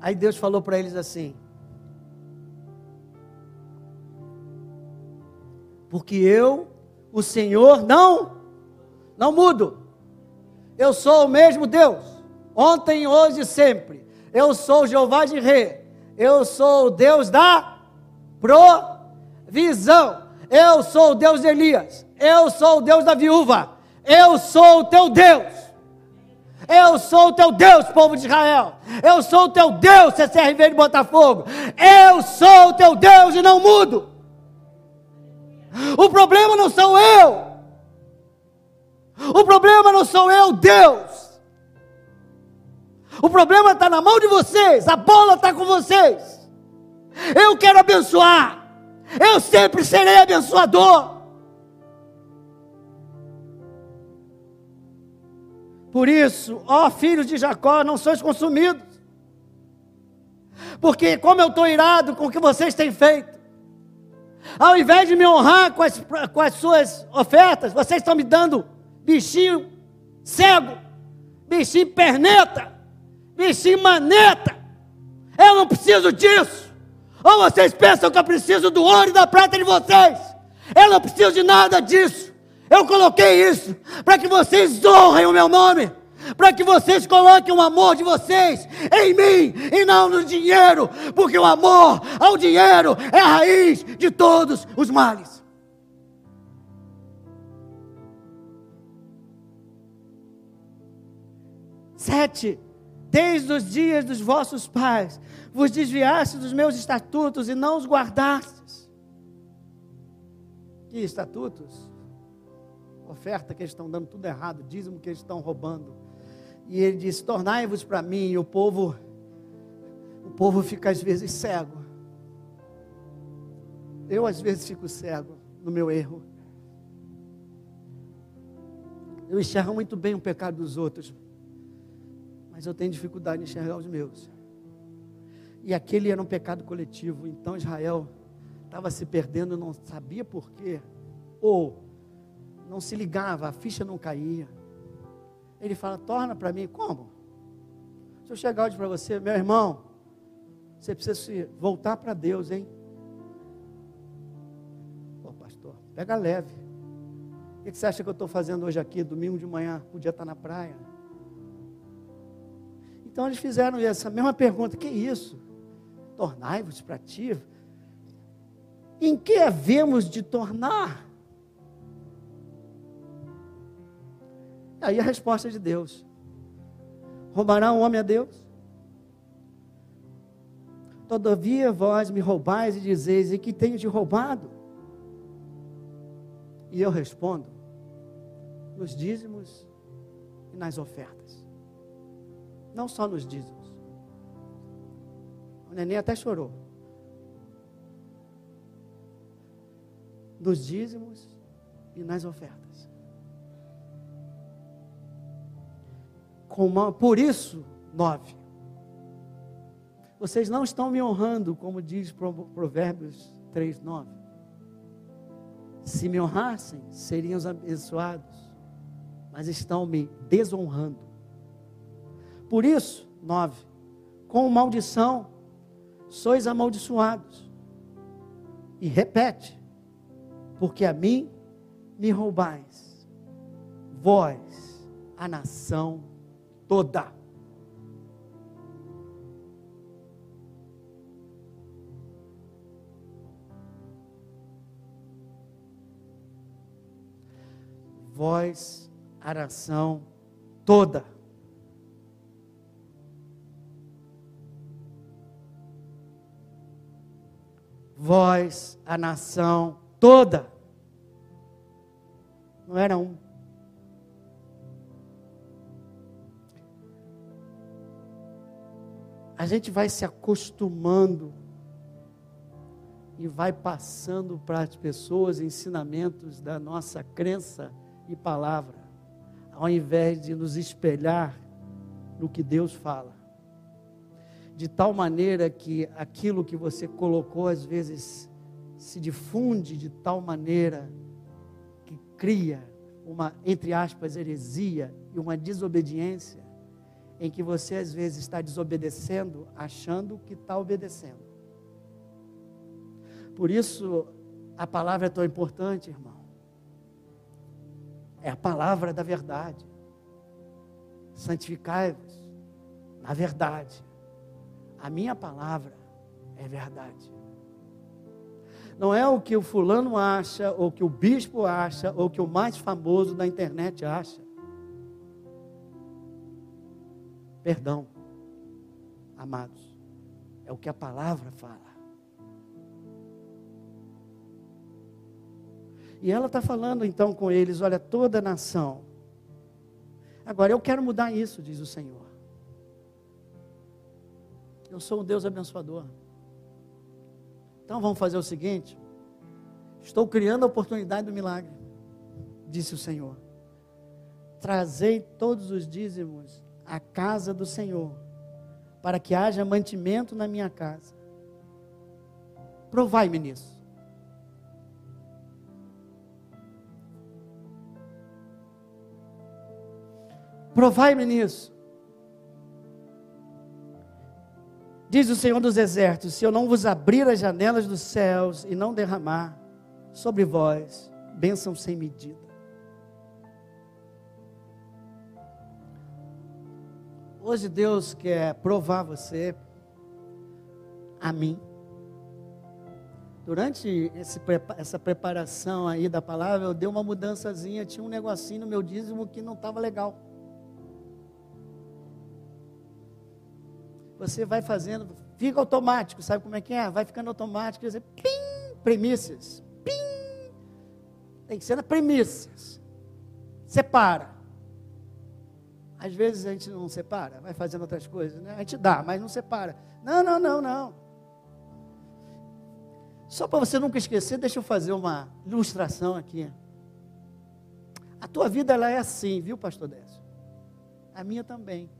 Aí Deus falou para eles assim: Porque eu, o Senhor, não, não mudo. Eu sou o mesmo Deus, ontem, hoje e sempre. Eu sou Jeová de Rei. Eu sou o Deus da provisão. Eu sou o Deus de Elias. Eu sou o Deus da viúva. Eu sou o teu Deus. Eu sou o teu Deus, povo de Israel. Eu sou o teu Deus, CCRV de Botafogo. Eu sou o teu Deus e não mudo. O problema não sou eu. O problema não sou eu, Deus. O problema está na mão de vocês. A bola está com vocês. Eu quero abençoar. Eu sempre serei abençoador. Por isso, ó filhos de Jacó, não sois consumidos. Porque como eu estou irado com o que vocês têm feito, ao invés de me honrar com as, com as suas ofertas, vocês estão me dando bichinho cego, bichinho perneta, bichinho maneta. Eu não preciso disso. Ou vocês pensam que eu preciso do ouro e da prata de vocês? Eu não preciso de nada disso. Eu coloquei isso para que vocês honrem o meu nome, para que vocês coloquem o amor de vocês em mim e não no dinheiro, porque o amor ao dinheiro é a raiz de todos os males. Sete, desde os dias dos vossos pais, vos desviaste dos meus estatutos e não os guardastes. Que estatutos? oferta que eles estão dando tudo errado, dízimo que eles estão roubando. E ele disse: Tornai-vos para mim, e o povo, o povo fica às vezes cego. Eu às vezes fico cego no meu erro. Eu enxergo muito bem o pecado dos outros, mas eu tenho dificuldade em enxergar os meus. E aquele era um pecado coletivo, então Israel estava se perdendo, não sabia por quê. Ou não se ligava, a ficha não caía. Ele fala: torna para mim, como? Se eu chegar hoje para você, meu irmão, você precisa se voltar para Deus, hein? pastor, pega leve. O que você acha que eu estou fazendo hoje aqui, domingo de manhã? Podia estar na praia. Então eles fizeram essa mesma pergunta: que isso? Tornai-vos para ti? Em que havemos de tornar? Aí a resposta de Deus: Roubará um homem a Deus? Todavia vós me roubais e dizeis: E que tenho te roubado? E eu respondo: Nos dízimos e nas ofertas. Não só nos dízimos. O neném até chorou. Nos dízimos e nas ofertas. Por isso, nove. Vocês não estão me honrando, como diz Provérbios 3, 9. Se me honrassem, seriam abençoados, mas estão me desonrando. Por isso, 9. Com maldição, sois amaldiçoados. E repete, porque a mim me roubais, vós, a nação toda. Vós, a nação toda. Vós, a nação toda. Não era um. a gente vai se acostumando e vai passando para as pessoas ensinamentos da nossa crença e palavra, ao invés de nos espelhar no que Deus fala. De tal maneira que aquilo que você colocou às vezes se difunde de tal maneira que cria uma, entre aspas, heresia e uma desobediência em que você às vezes está desobedecendo, achando que está obedecendo. Por isso, a palavra é tão importante, irmão. É a palavra da verdade. Santificai-vos na verdade. A minha palavra é verdade. Não é o que o fulano acha, ou que o bispo acha, ou que o mais famoso da internet acha. Perdão, amados, é o que a palavra fala. E ela está falando então com eles: olha, toda nação. Agora eu quero mudar isso, diz o Senhor. Eu sou um Deus abençoador. Então vamos fazer o seguinte: estou criando a oportunidade do milagre, disse o Senhor. Trazei todos os dízimos à casa do Senhor, para que haja mantimento na minha casa. Provai-me nisso. Provai-me nisso. Diz o Senhor dos Exércitos: se eu não vos abrir as janelas dos céus e não derramar sobre vós bênção sem medida. Hoje Deus quer provar você, a mim. Durante esse, essa preparação aí da palavra, eu dei uma mudançazinha, tinha um negocinho no meu dízimo que não estava legal. Você vai fazendo, fica automático, sabe como é que é? Vai ficando automático, quer dizer, pim, premissas, pim, tem que ser na premissas, separa. Às vezes a gente não separa, vai fazendo outras coisas, né? A gente dá, mas não separa. Não, não, não, não. Só para você nunca esquecer, deixa eu fazer uma ilustração aqui. A tua vida ela é assim, viu, pastor Décio? A minha também.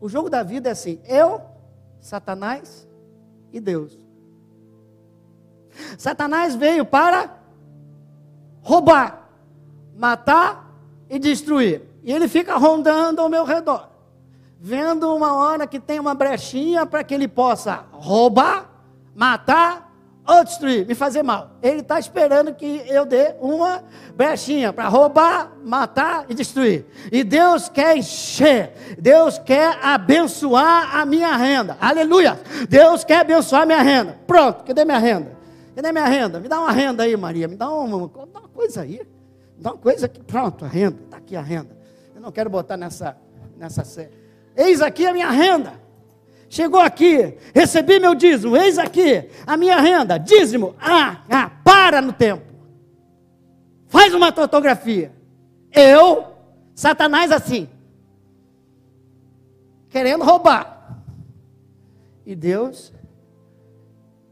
O jogo da vida é assim: eu, Satanás e Deus. Satanás veio para roubar, matar e destruir. E ele fica rondando ao meu redor, vendo uma hora que tem uma brechinha para que ele possa roubar, matar ou destruir, me fazer mal. Ele está esperando que eu dê uma brechinha para roubar, matar e destruir. E Deus quer encher, Deus quer abençoar a minha renda. Aleluia! Deus quer abençoar a minha renda. Pronto, cadê minha renda? Cadê minha renda? Me dá uma renda aí, Maria. Me dá uma, uma coisa aí. Me dá uma coisa aqui. Pronto, a renda. Está aqui a renda. Eu não quero botar nessa, nessa série. Eis aqui a minha renda. Chegou aqui, recebi meu dízimo, eis aqui a minha renda, dízimo. Ah, ah, para no tempo. Faz uma fotografia. Eu, Satanás assim, querendo roubar. E Deus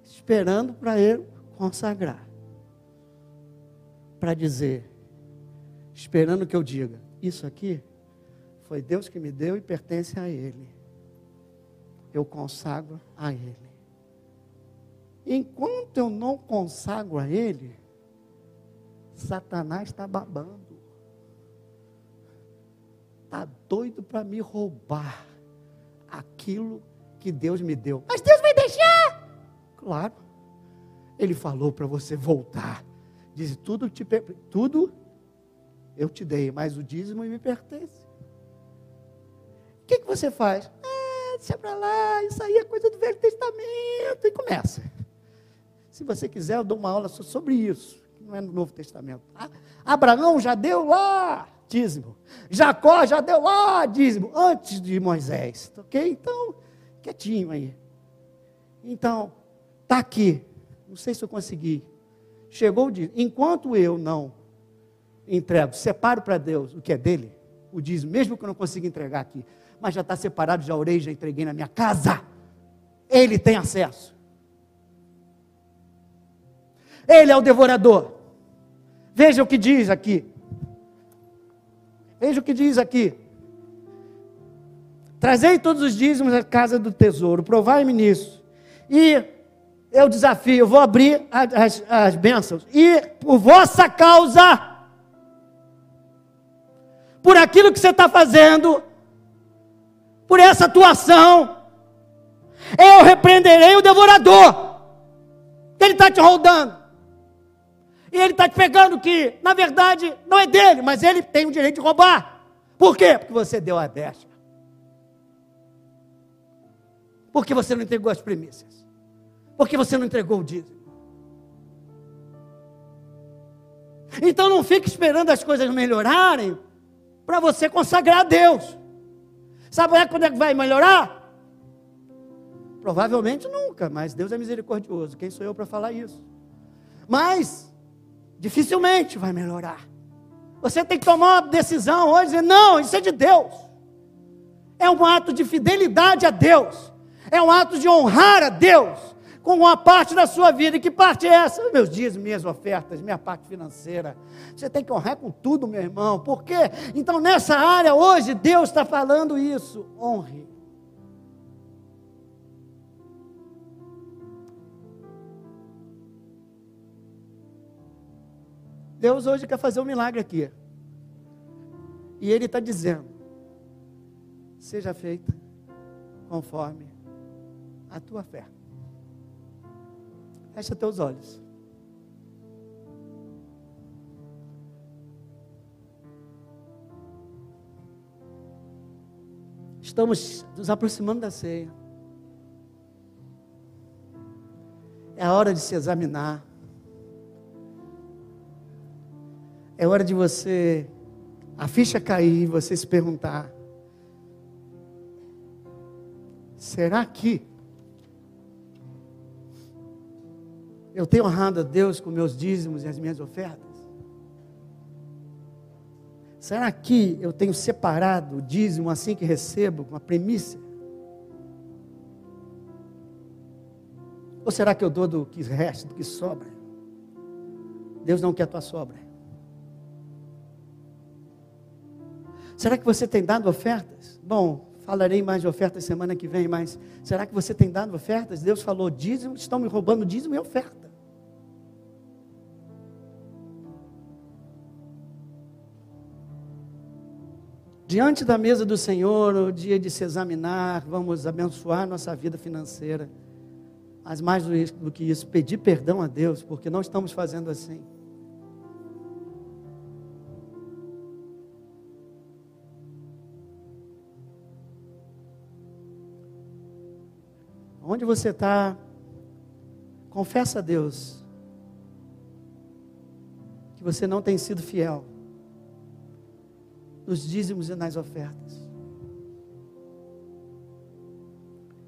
esperando para ele consagrar. Para dizer, esperando que eu diga, isso aqui foi Deus que me deu e pertence a Ele eu consagro a Ele. Enquanto eu não consagro a Ele, Satanás está babando. Está doido para me roubar aquilo que Deus me deu. Mas Deus vai deixar? Claro. Ele falou para você voltar. Diz: tudo, te, tudo eu te dei, mas o dízimo me pertence. O que, que você faz? Deixa para lá, isso aí é coisa do Velho Testamento. E começa. Se você quiser, eu dou uma aula sobre isso, não é no Novo Testamento. Abraão já deu lá dízimo. Jacó já deu lá dízimo, antes de Moisés. Ok? Então, quietinho aí. Então, está aqui. Não sei se eu consegui. Chegou o dízimo. Enquanto eu não entrego, separo para Deus o que é dele, o dízimo, mesmo que eu não consiga entregar aqui, mas já está separado, já orei, já entreguei na minha casa. Ele tem acesso. Ele é o devorador. Veja o que diz aqui. Veja o que diz aqui. Trazei todos os dízimos à casa do tesouro, provai-me nisso. E eu desafio, eu vou abrir as, as bênçãos. E por vossa causa, por aquilo que você está fazendo, por essa atuação. Eu repreenderei o devorador. Ele está te rodando. E ele está te pegando que, na verdade, não é dele, mas ele tem o direito de roubar. Por quê? Porque você deu a deixa. Porque você não entregou as primícias. Porque você não entregou o dízimo. Então não fique esperando as coisas melhorarem para você consagrar a Deus. Sabe é quando é que vai melhorar? Provavelmente nunca, mas Deus é misericordioso. Quem sou eu para falar isso? Mas dificilmente vai melhorar. Você tem que tomar uma decisão hoje, dizer, não, isso é de Deus. É um ato de fidelidade a Deus. É um ato de honrar a Deus com uma parte da sua vida. E que parte é essa? Meus dias, minhas ofertas, minha parte financeira. Você tem que honrar com tudo, meu irmão. Por quê? Então, nessa área, hoje, Deus está falando isso. Honre. Deus hoje quer fazer um milagre aqui. E Ele está dizendo: seja feita conforme a tua fé. Fecha teus olhos. Estamos nos aproximando da ceia. É a hora de se examinar. É hora de você, a ficha cair, você se perguntar: será que Eu tenho honrado a Deus com meus dízimos e as minhas ofertas? Será que eu tenho separado o dízimo assim que recebo, com a premissa? Ou será que eu dou do que resta, do que sobra? Deus não quer a tua sobra. Será que você tem dado ofertas? Bom, Falarei mais de ofertas semana que vem, mas será que você tem dado ofertas? Deus falou: dízimo, estão me roubando dízimo e oferta. Diante da mesa do Senhor, o dia de se examinar, vamos abençoar nossa vida financeira. Mas mais do que isso, pedir perdão a Deus, porque não estamos fazendo assim. Onde você está, confessa a Deus que você não tem sido fiel nos dízimos e nas ofertas.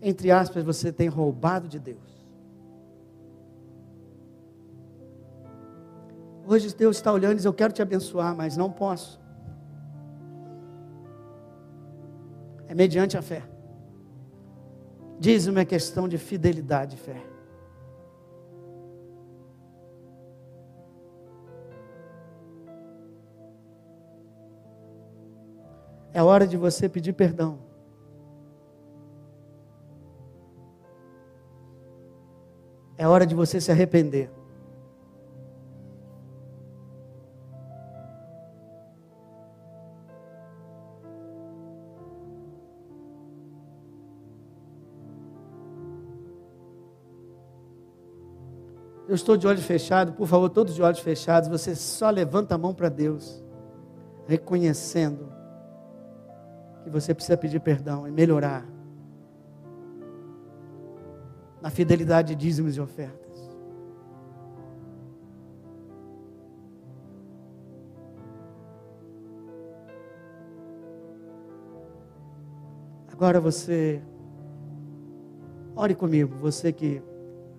Entre aspas, você tem roubado de Deus. Hoje Deus está olhando e diz: Eu quero te abençoar, mas não posso. É mediante a fé. Dízimo é questão de fidelidade e fé. É hora de você pedir perdão. É hora de você se arrepender. Eu estou de olhos fechados, por favor, todos de olhos fechados. Você só levanta a mão para Deus, reconhecendo que você precisa pedir perdão e melhorar na fidelidade de dízimos e ofertas. Agora você, ore comigo, você que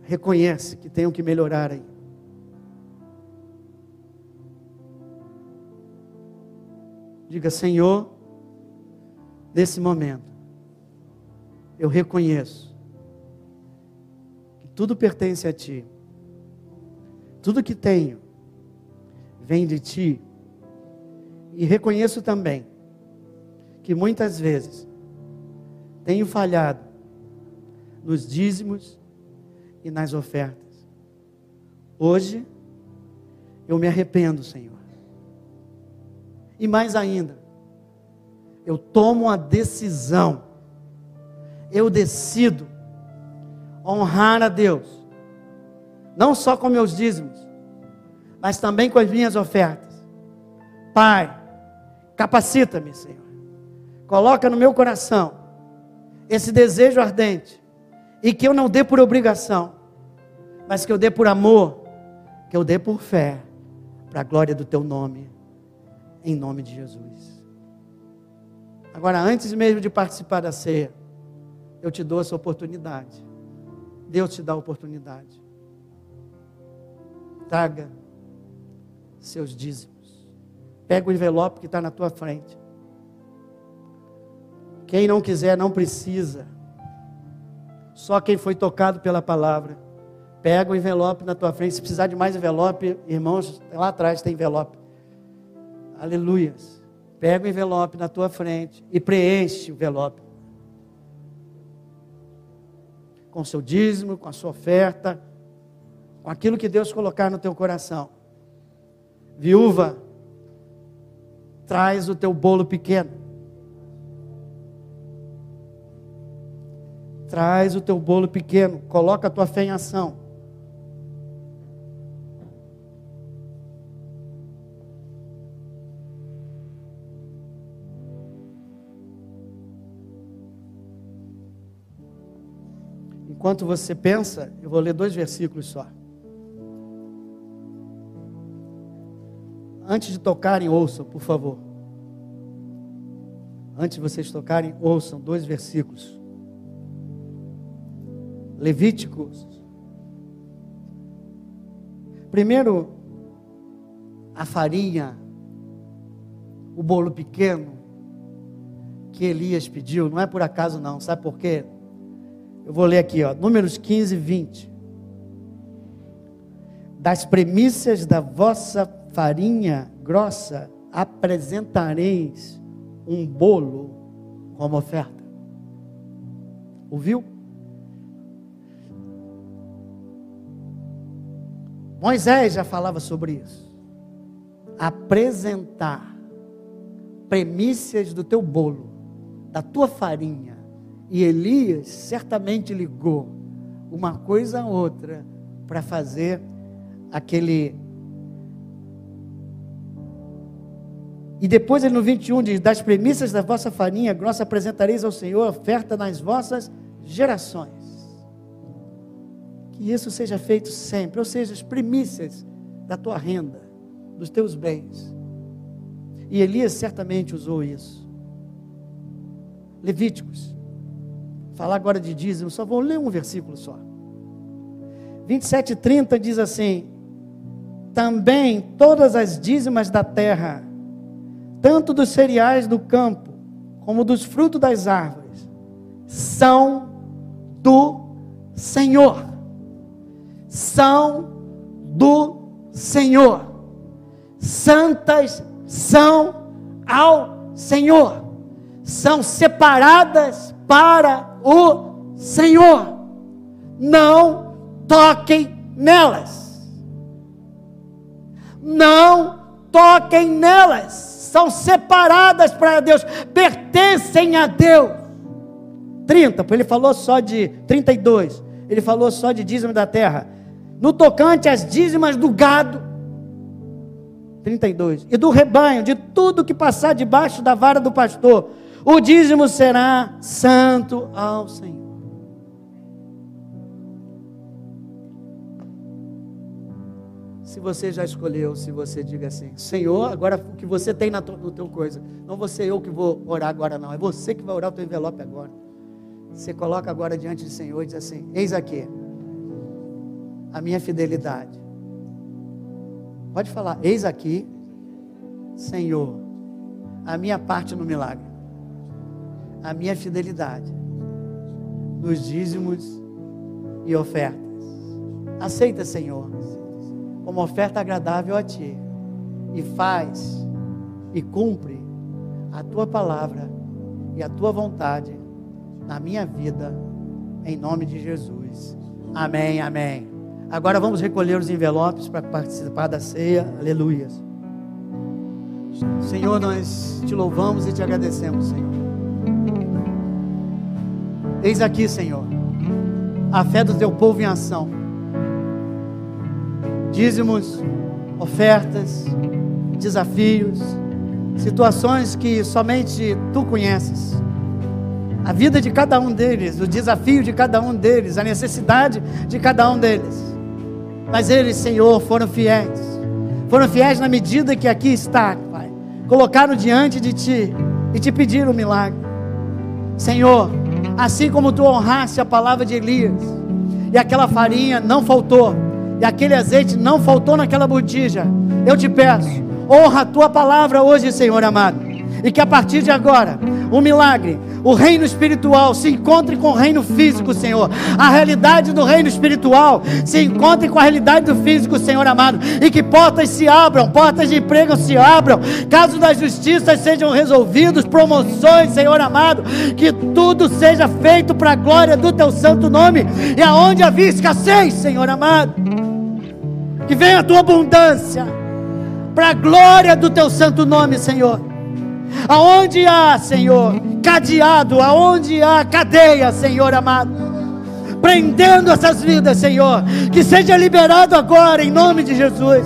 reconhece que tem o que melhorar aí. Diga, Senhor, nesse momento, eu reconheço que tudo pertence a Ti, tudo que tenho vem de Ti, e reconheço também que muitas vezes tenho falhado nos dízimos e nas ofertas. Hoje, eu me arrependo, Senhor. E mais ainda, eu tomo a decisão, eu decido honrar a Deus, não só com meus dízimos, mas também com as minhas ofertas. Pai, capacita-me, Senhor, coloca no meu coração esse desejo ardente, e que eu não dê por obrigação, mas que eu dê por amor, que eu dê por fé, para a glória do teu nome, em nome de Jesus. Agora, antes mesmo de participar da ceia, eu te dou essa oportunidade. Deus te dá a oportunidade. Traga seus dízimos. Pega o envelope que está na tua frente. Quem não quiser, não precisa. Só quem foi tocado pela palavra. Pega o envelope na tua frente. Se precisar de mais envelope, irmãos, lá atrás tem envelope. Aleluias. Pega o envelope na tua frente e preenche o envelope. Com seu dízimo, com a sua oferta, com aquilo que Deus colocar no teu coração. Viúva, traz o teu bolo pequeno. Traz o teu bolo pequeno, coloca a tua fé em ação. Enquanto você pensa, eu vou ler dois versículos só. Antes de tocarem, ouçam, por favor. Antes de vocês tocarem, ouçam dois versículos. Levíticos. Primeiro, a farinha, o bolo pequeno que Elias pediu, não é por acaso não, sabe por quê? Eu vou ler aqui, ó, Números 15, 20. Das premissas da vossa farinha grossa apresentareis um bolo como oferta. Ouviu? Moisés já falava sobre isso. Apresentar premissas do teu bolo, da tua farinha, e Elias certamente ligou uma coisa ou outra para fazer aquele. E depois ele no 21 diz: Das premissas da vossa farinha grossa apresentareis ao Senhor oferta nas vossas gerações. Que isso seja feito sempre, ou seja, as premissas da tua renda, dos teus bens. E Elias certamente usou isso. Levíticos. Falar agora de dízimo, só vou ler um versículo só. 27 e 30 diz assim: Também todas as dízimas da terra, tanto dos cereais do campo, como dos frutos das árvores, são do Senhor. São do Senhor. Santas são ao Senhor. São separadas para o Senhor. Não toquem nelas. Não toquem nelas. São separadas para Deus, pertencem a Deus. 30, ele falou só de 32. Ele falou só de dízimo da terra. No tocante às dízimas do gado, 32. E do rebanho, de tudo que passar debaixo da vara do pastor, o dízimo será santo ao Senhor. se você já escolheu, se você diga assim, Senhor, agora o que você tem na tua, no teu coisa, não vou ser eu que vou orar agora não, é você que vai orar o teu envelope agora. Você coloca agora diante do Senhor e diz assim, eis aqui, a minha fidelidade. Pode falar, eis aqui, Senhor, a minha parte no milagre, a minha fidelidade, nos dízimos e ofertas. Aceita, Senhor como oferta agradável a Ti, e faz e cumpre a Tua palavra e a Tua vontade na minha vida, em nome de Jesus. Amém, amém. Agora vamos recolher os envelopes para participar da ceia. Aleluia. Senhor, nós te louvamos e te agradecemos, Senhor. Eis aqui, Senhor, a fé do teu povo em ação dízimos, ofertas, desafios, situações que somente tu conheces. A vida de cada um deles, o desafio de cada um deles, a necessidade de cada um deles. Mas eles, Senhor, foram fiéis. Foram fiéis na medida que aqui está, Pai. Colocaram diante de Ti e te pediram um milagre. Senhor, assim como Tu honraste a palavra de Elias, e aquela farinha não faltou, e aquele azeite não faltou naquela botija. Eu te peço, honra a tua palavra hoje, Senhor amado, e que a partir de agora, o milagre, o reino espiritual se encontre com o reino físico, Senhor. A realidade do reino espiritual se encontre com a realidade do físico, Senhor amado. E que portas se abram, portas de emprego se abram, casos da justiça sejam resolvidos, promoções, Senhor amado. Que tudo seja feito para a glória do teu santo nome. E aonde havia escassez, Senhor amado que venha a tua abundância, para a glória do teu santo nome, Senhor. Aonde há, Senhor, cadeado, aonde há cadeia, Senhor amado, prendendo essas vidas, Senhor, que seja liberado agora em nome de Jesus.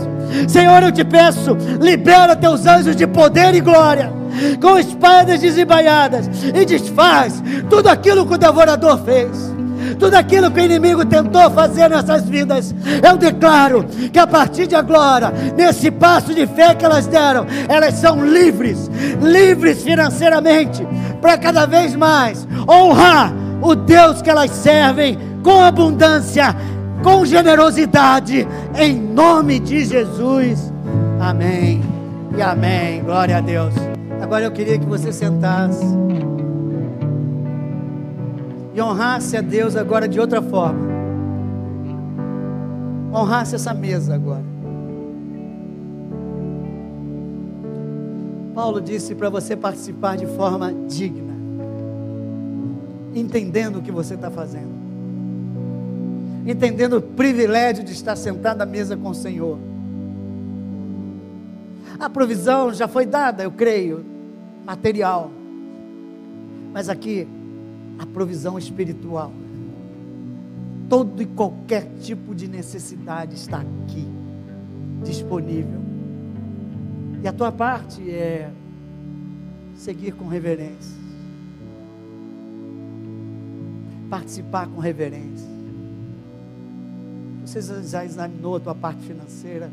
Senhor, eu te peço, libera teus anjos de poder e glória, com espadas desembaiadas, e desfaz tudo aquilo que o devorador fez tudo aquilo que o inimigo tentou fazer nessas vidas, eu declaro que a partir de agora, nesse passo de fé que elas deram, elas são livres, livres financeiramente, para cada vez mais honrar o Deus que elas servem com abundância, com generosidade, em nome de Jesus. Amém e amém. Glória a Deus. Agora eu queria que você sentasse e honrasse a Deus agora de outra forma. Honrasse essa mesa agora. Paulo disse para você participar de forma digna, entendendo o que você está fazendo, entendendo o privilégio de estar sentado à mesa com o Senhor. A provisão já foi dada, eu creio, material, mas aqui a provisão espiritual. todo e qualquer tipo de necessidade está aqui, disponível. E a tua parte é seguir com reverência, participar com reverência. Você já examinou a tua parte financeira,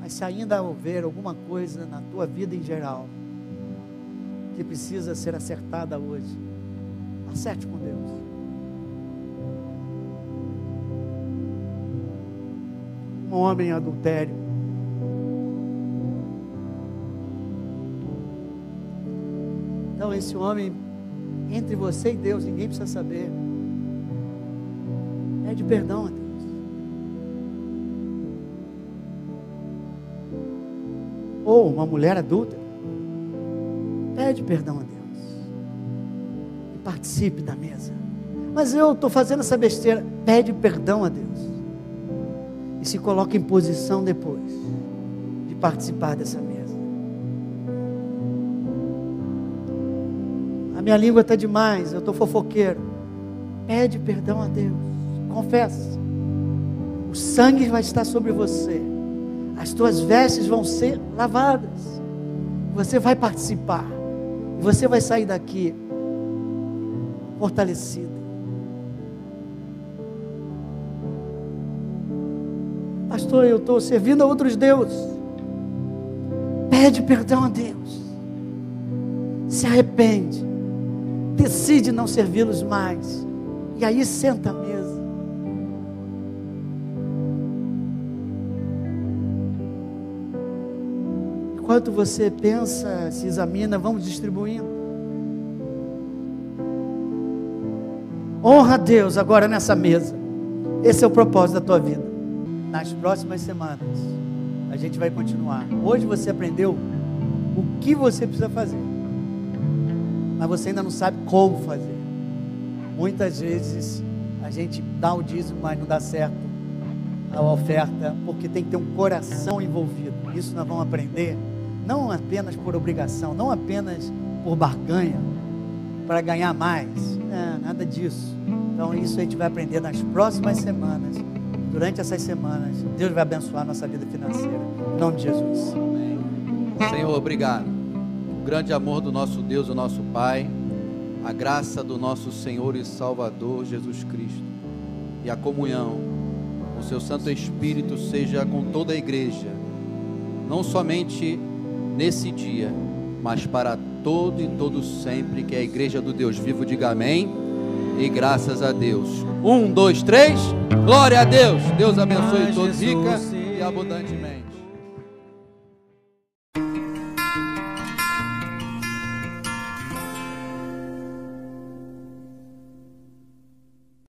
mas se ainda houver alguma coisa na tua vida em geral que precisa ser acertada hoje, acerte com Deus. Um homem em adultério. Então, esse homem, entre você e Deus, ninguém precisa saber. Pede perdão a Deus. Ou uma mulher adulta, pede perdão a Deus. Participe da mesa. Mas eu estou fazendo essa besteira. Pede perdão a Deus. E se coloca em posição depois de participar dessa mesa. A minha língua está demais, eu estou fofoqueiro. Pede perdão a Deus. Confessa. O sangue vai estar sobre você as tuas vestes vão ser lavadas. Você vai participar. Você vai sair daqui fortalecido. Pastor, eu estou servindo a outros deuses. Pede perdão a Deus. Se arrepende. Decide não servi-los mais. E aí senta mesmo Enquanto você pensa, se examina, vamos distribuindo. Honra a Deus agora nessa mesa. Esse é o propósito da tua vida. Nas próximas semanas, a gente vai continuar. Hoje você aprendeu o que você precisa fazer, mas você ainda não sabe como fazer. Muitas vezes a gente dá o dízimo, mas não dá certo a oferta, porque tem que ter um coração envolvido. Isso nós vamos aprender não apenas por obrigação, não apenas por barganha, para ganhar mais, é, nada disso. Então, isso a gente vai aprender nas próximas semanas. Durante essas semanas, Deus vai abençoar nossa vida financeira. Em nome de Jesus. Amém. Senhor, obrigado. O grande amor do nosso Deus, o nosso Pai, a graça do nosso Senhor e Salvador Jesus Cristo e a comunhão, o seu Santo Espírito seja com toda a igreja, não somente nesse dia, mas para todo e todo sempre, que é a igreja do Deus vivo, diga amém. E graças a Deus. Um, dois, três. Glória a Deus. Deus abençoe todos rica e abundantemente.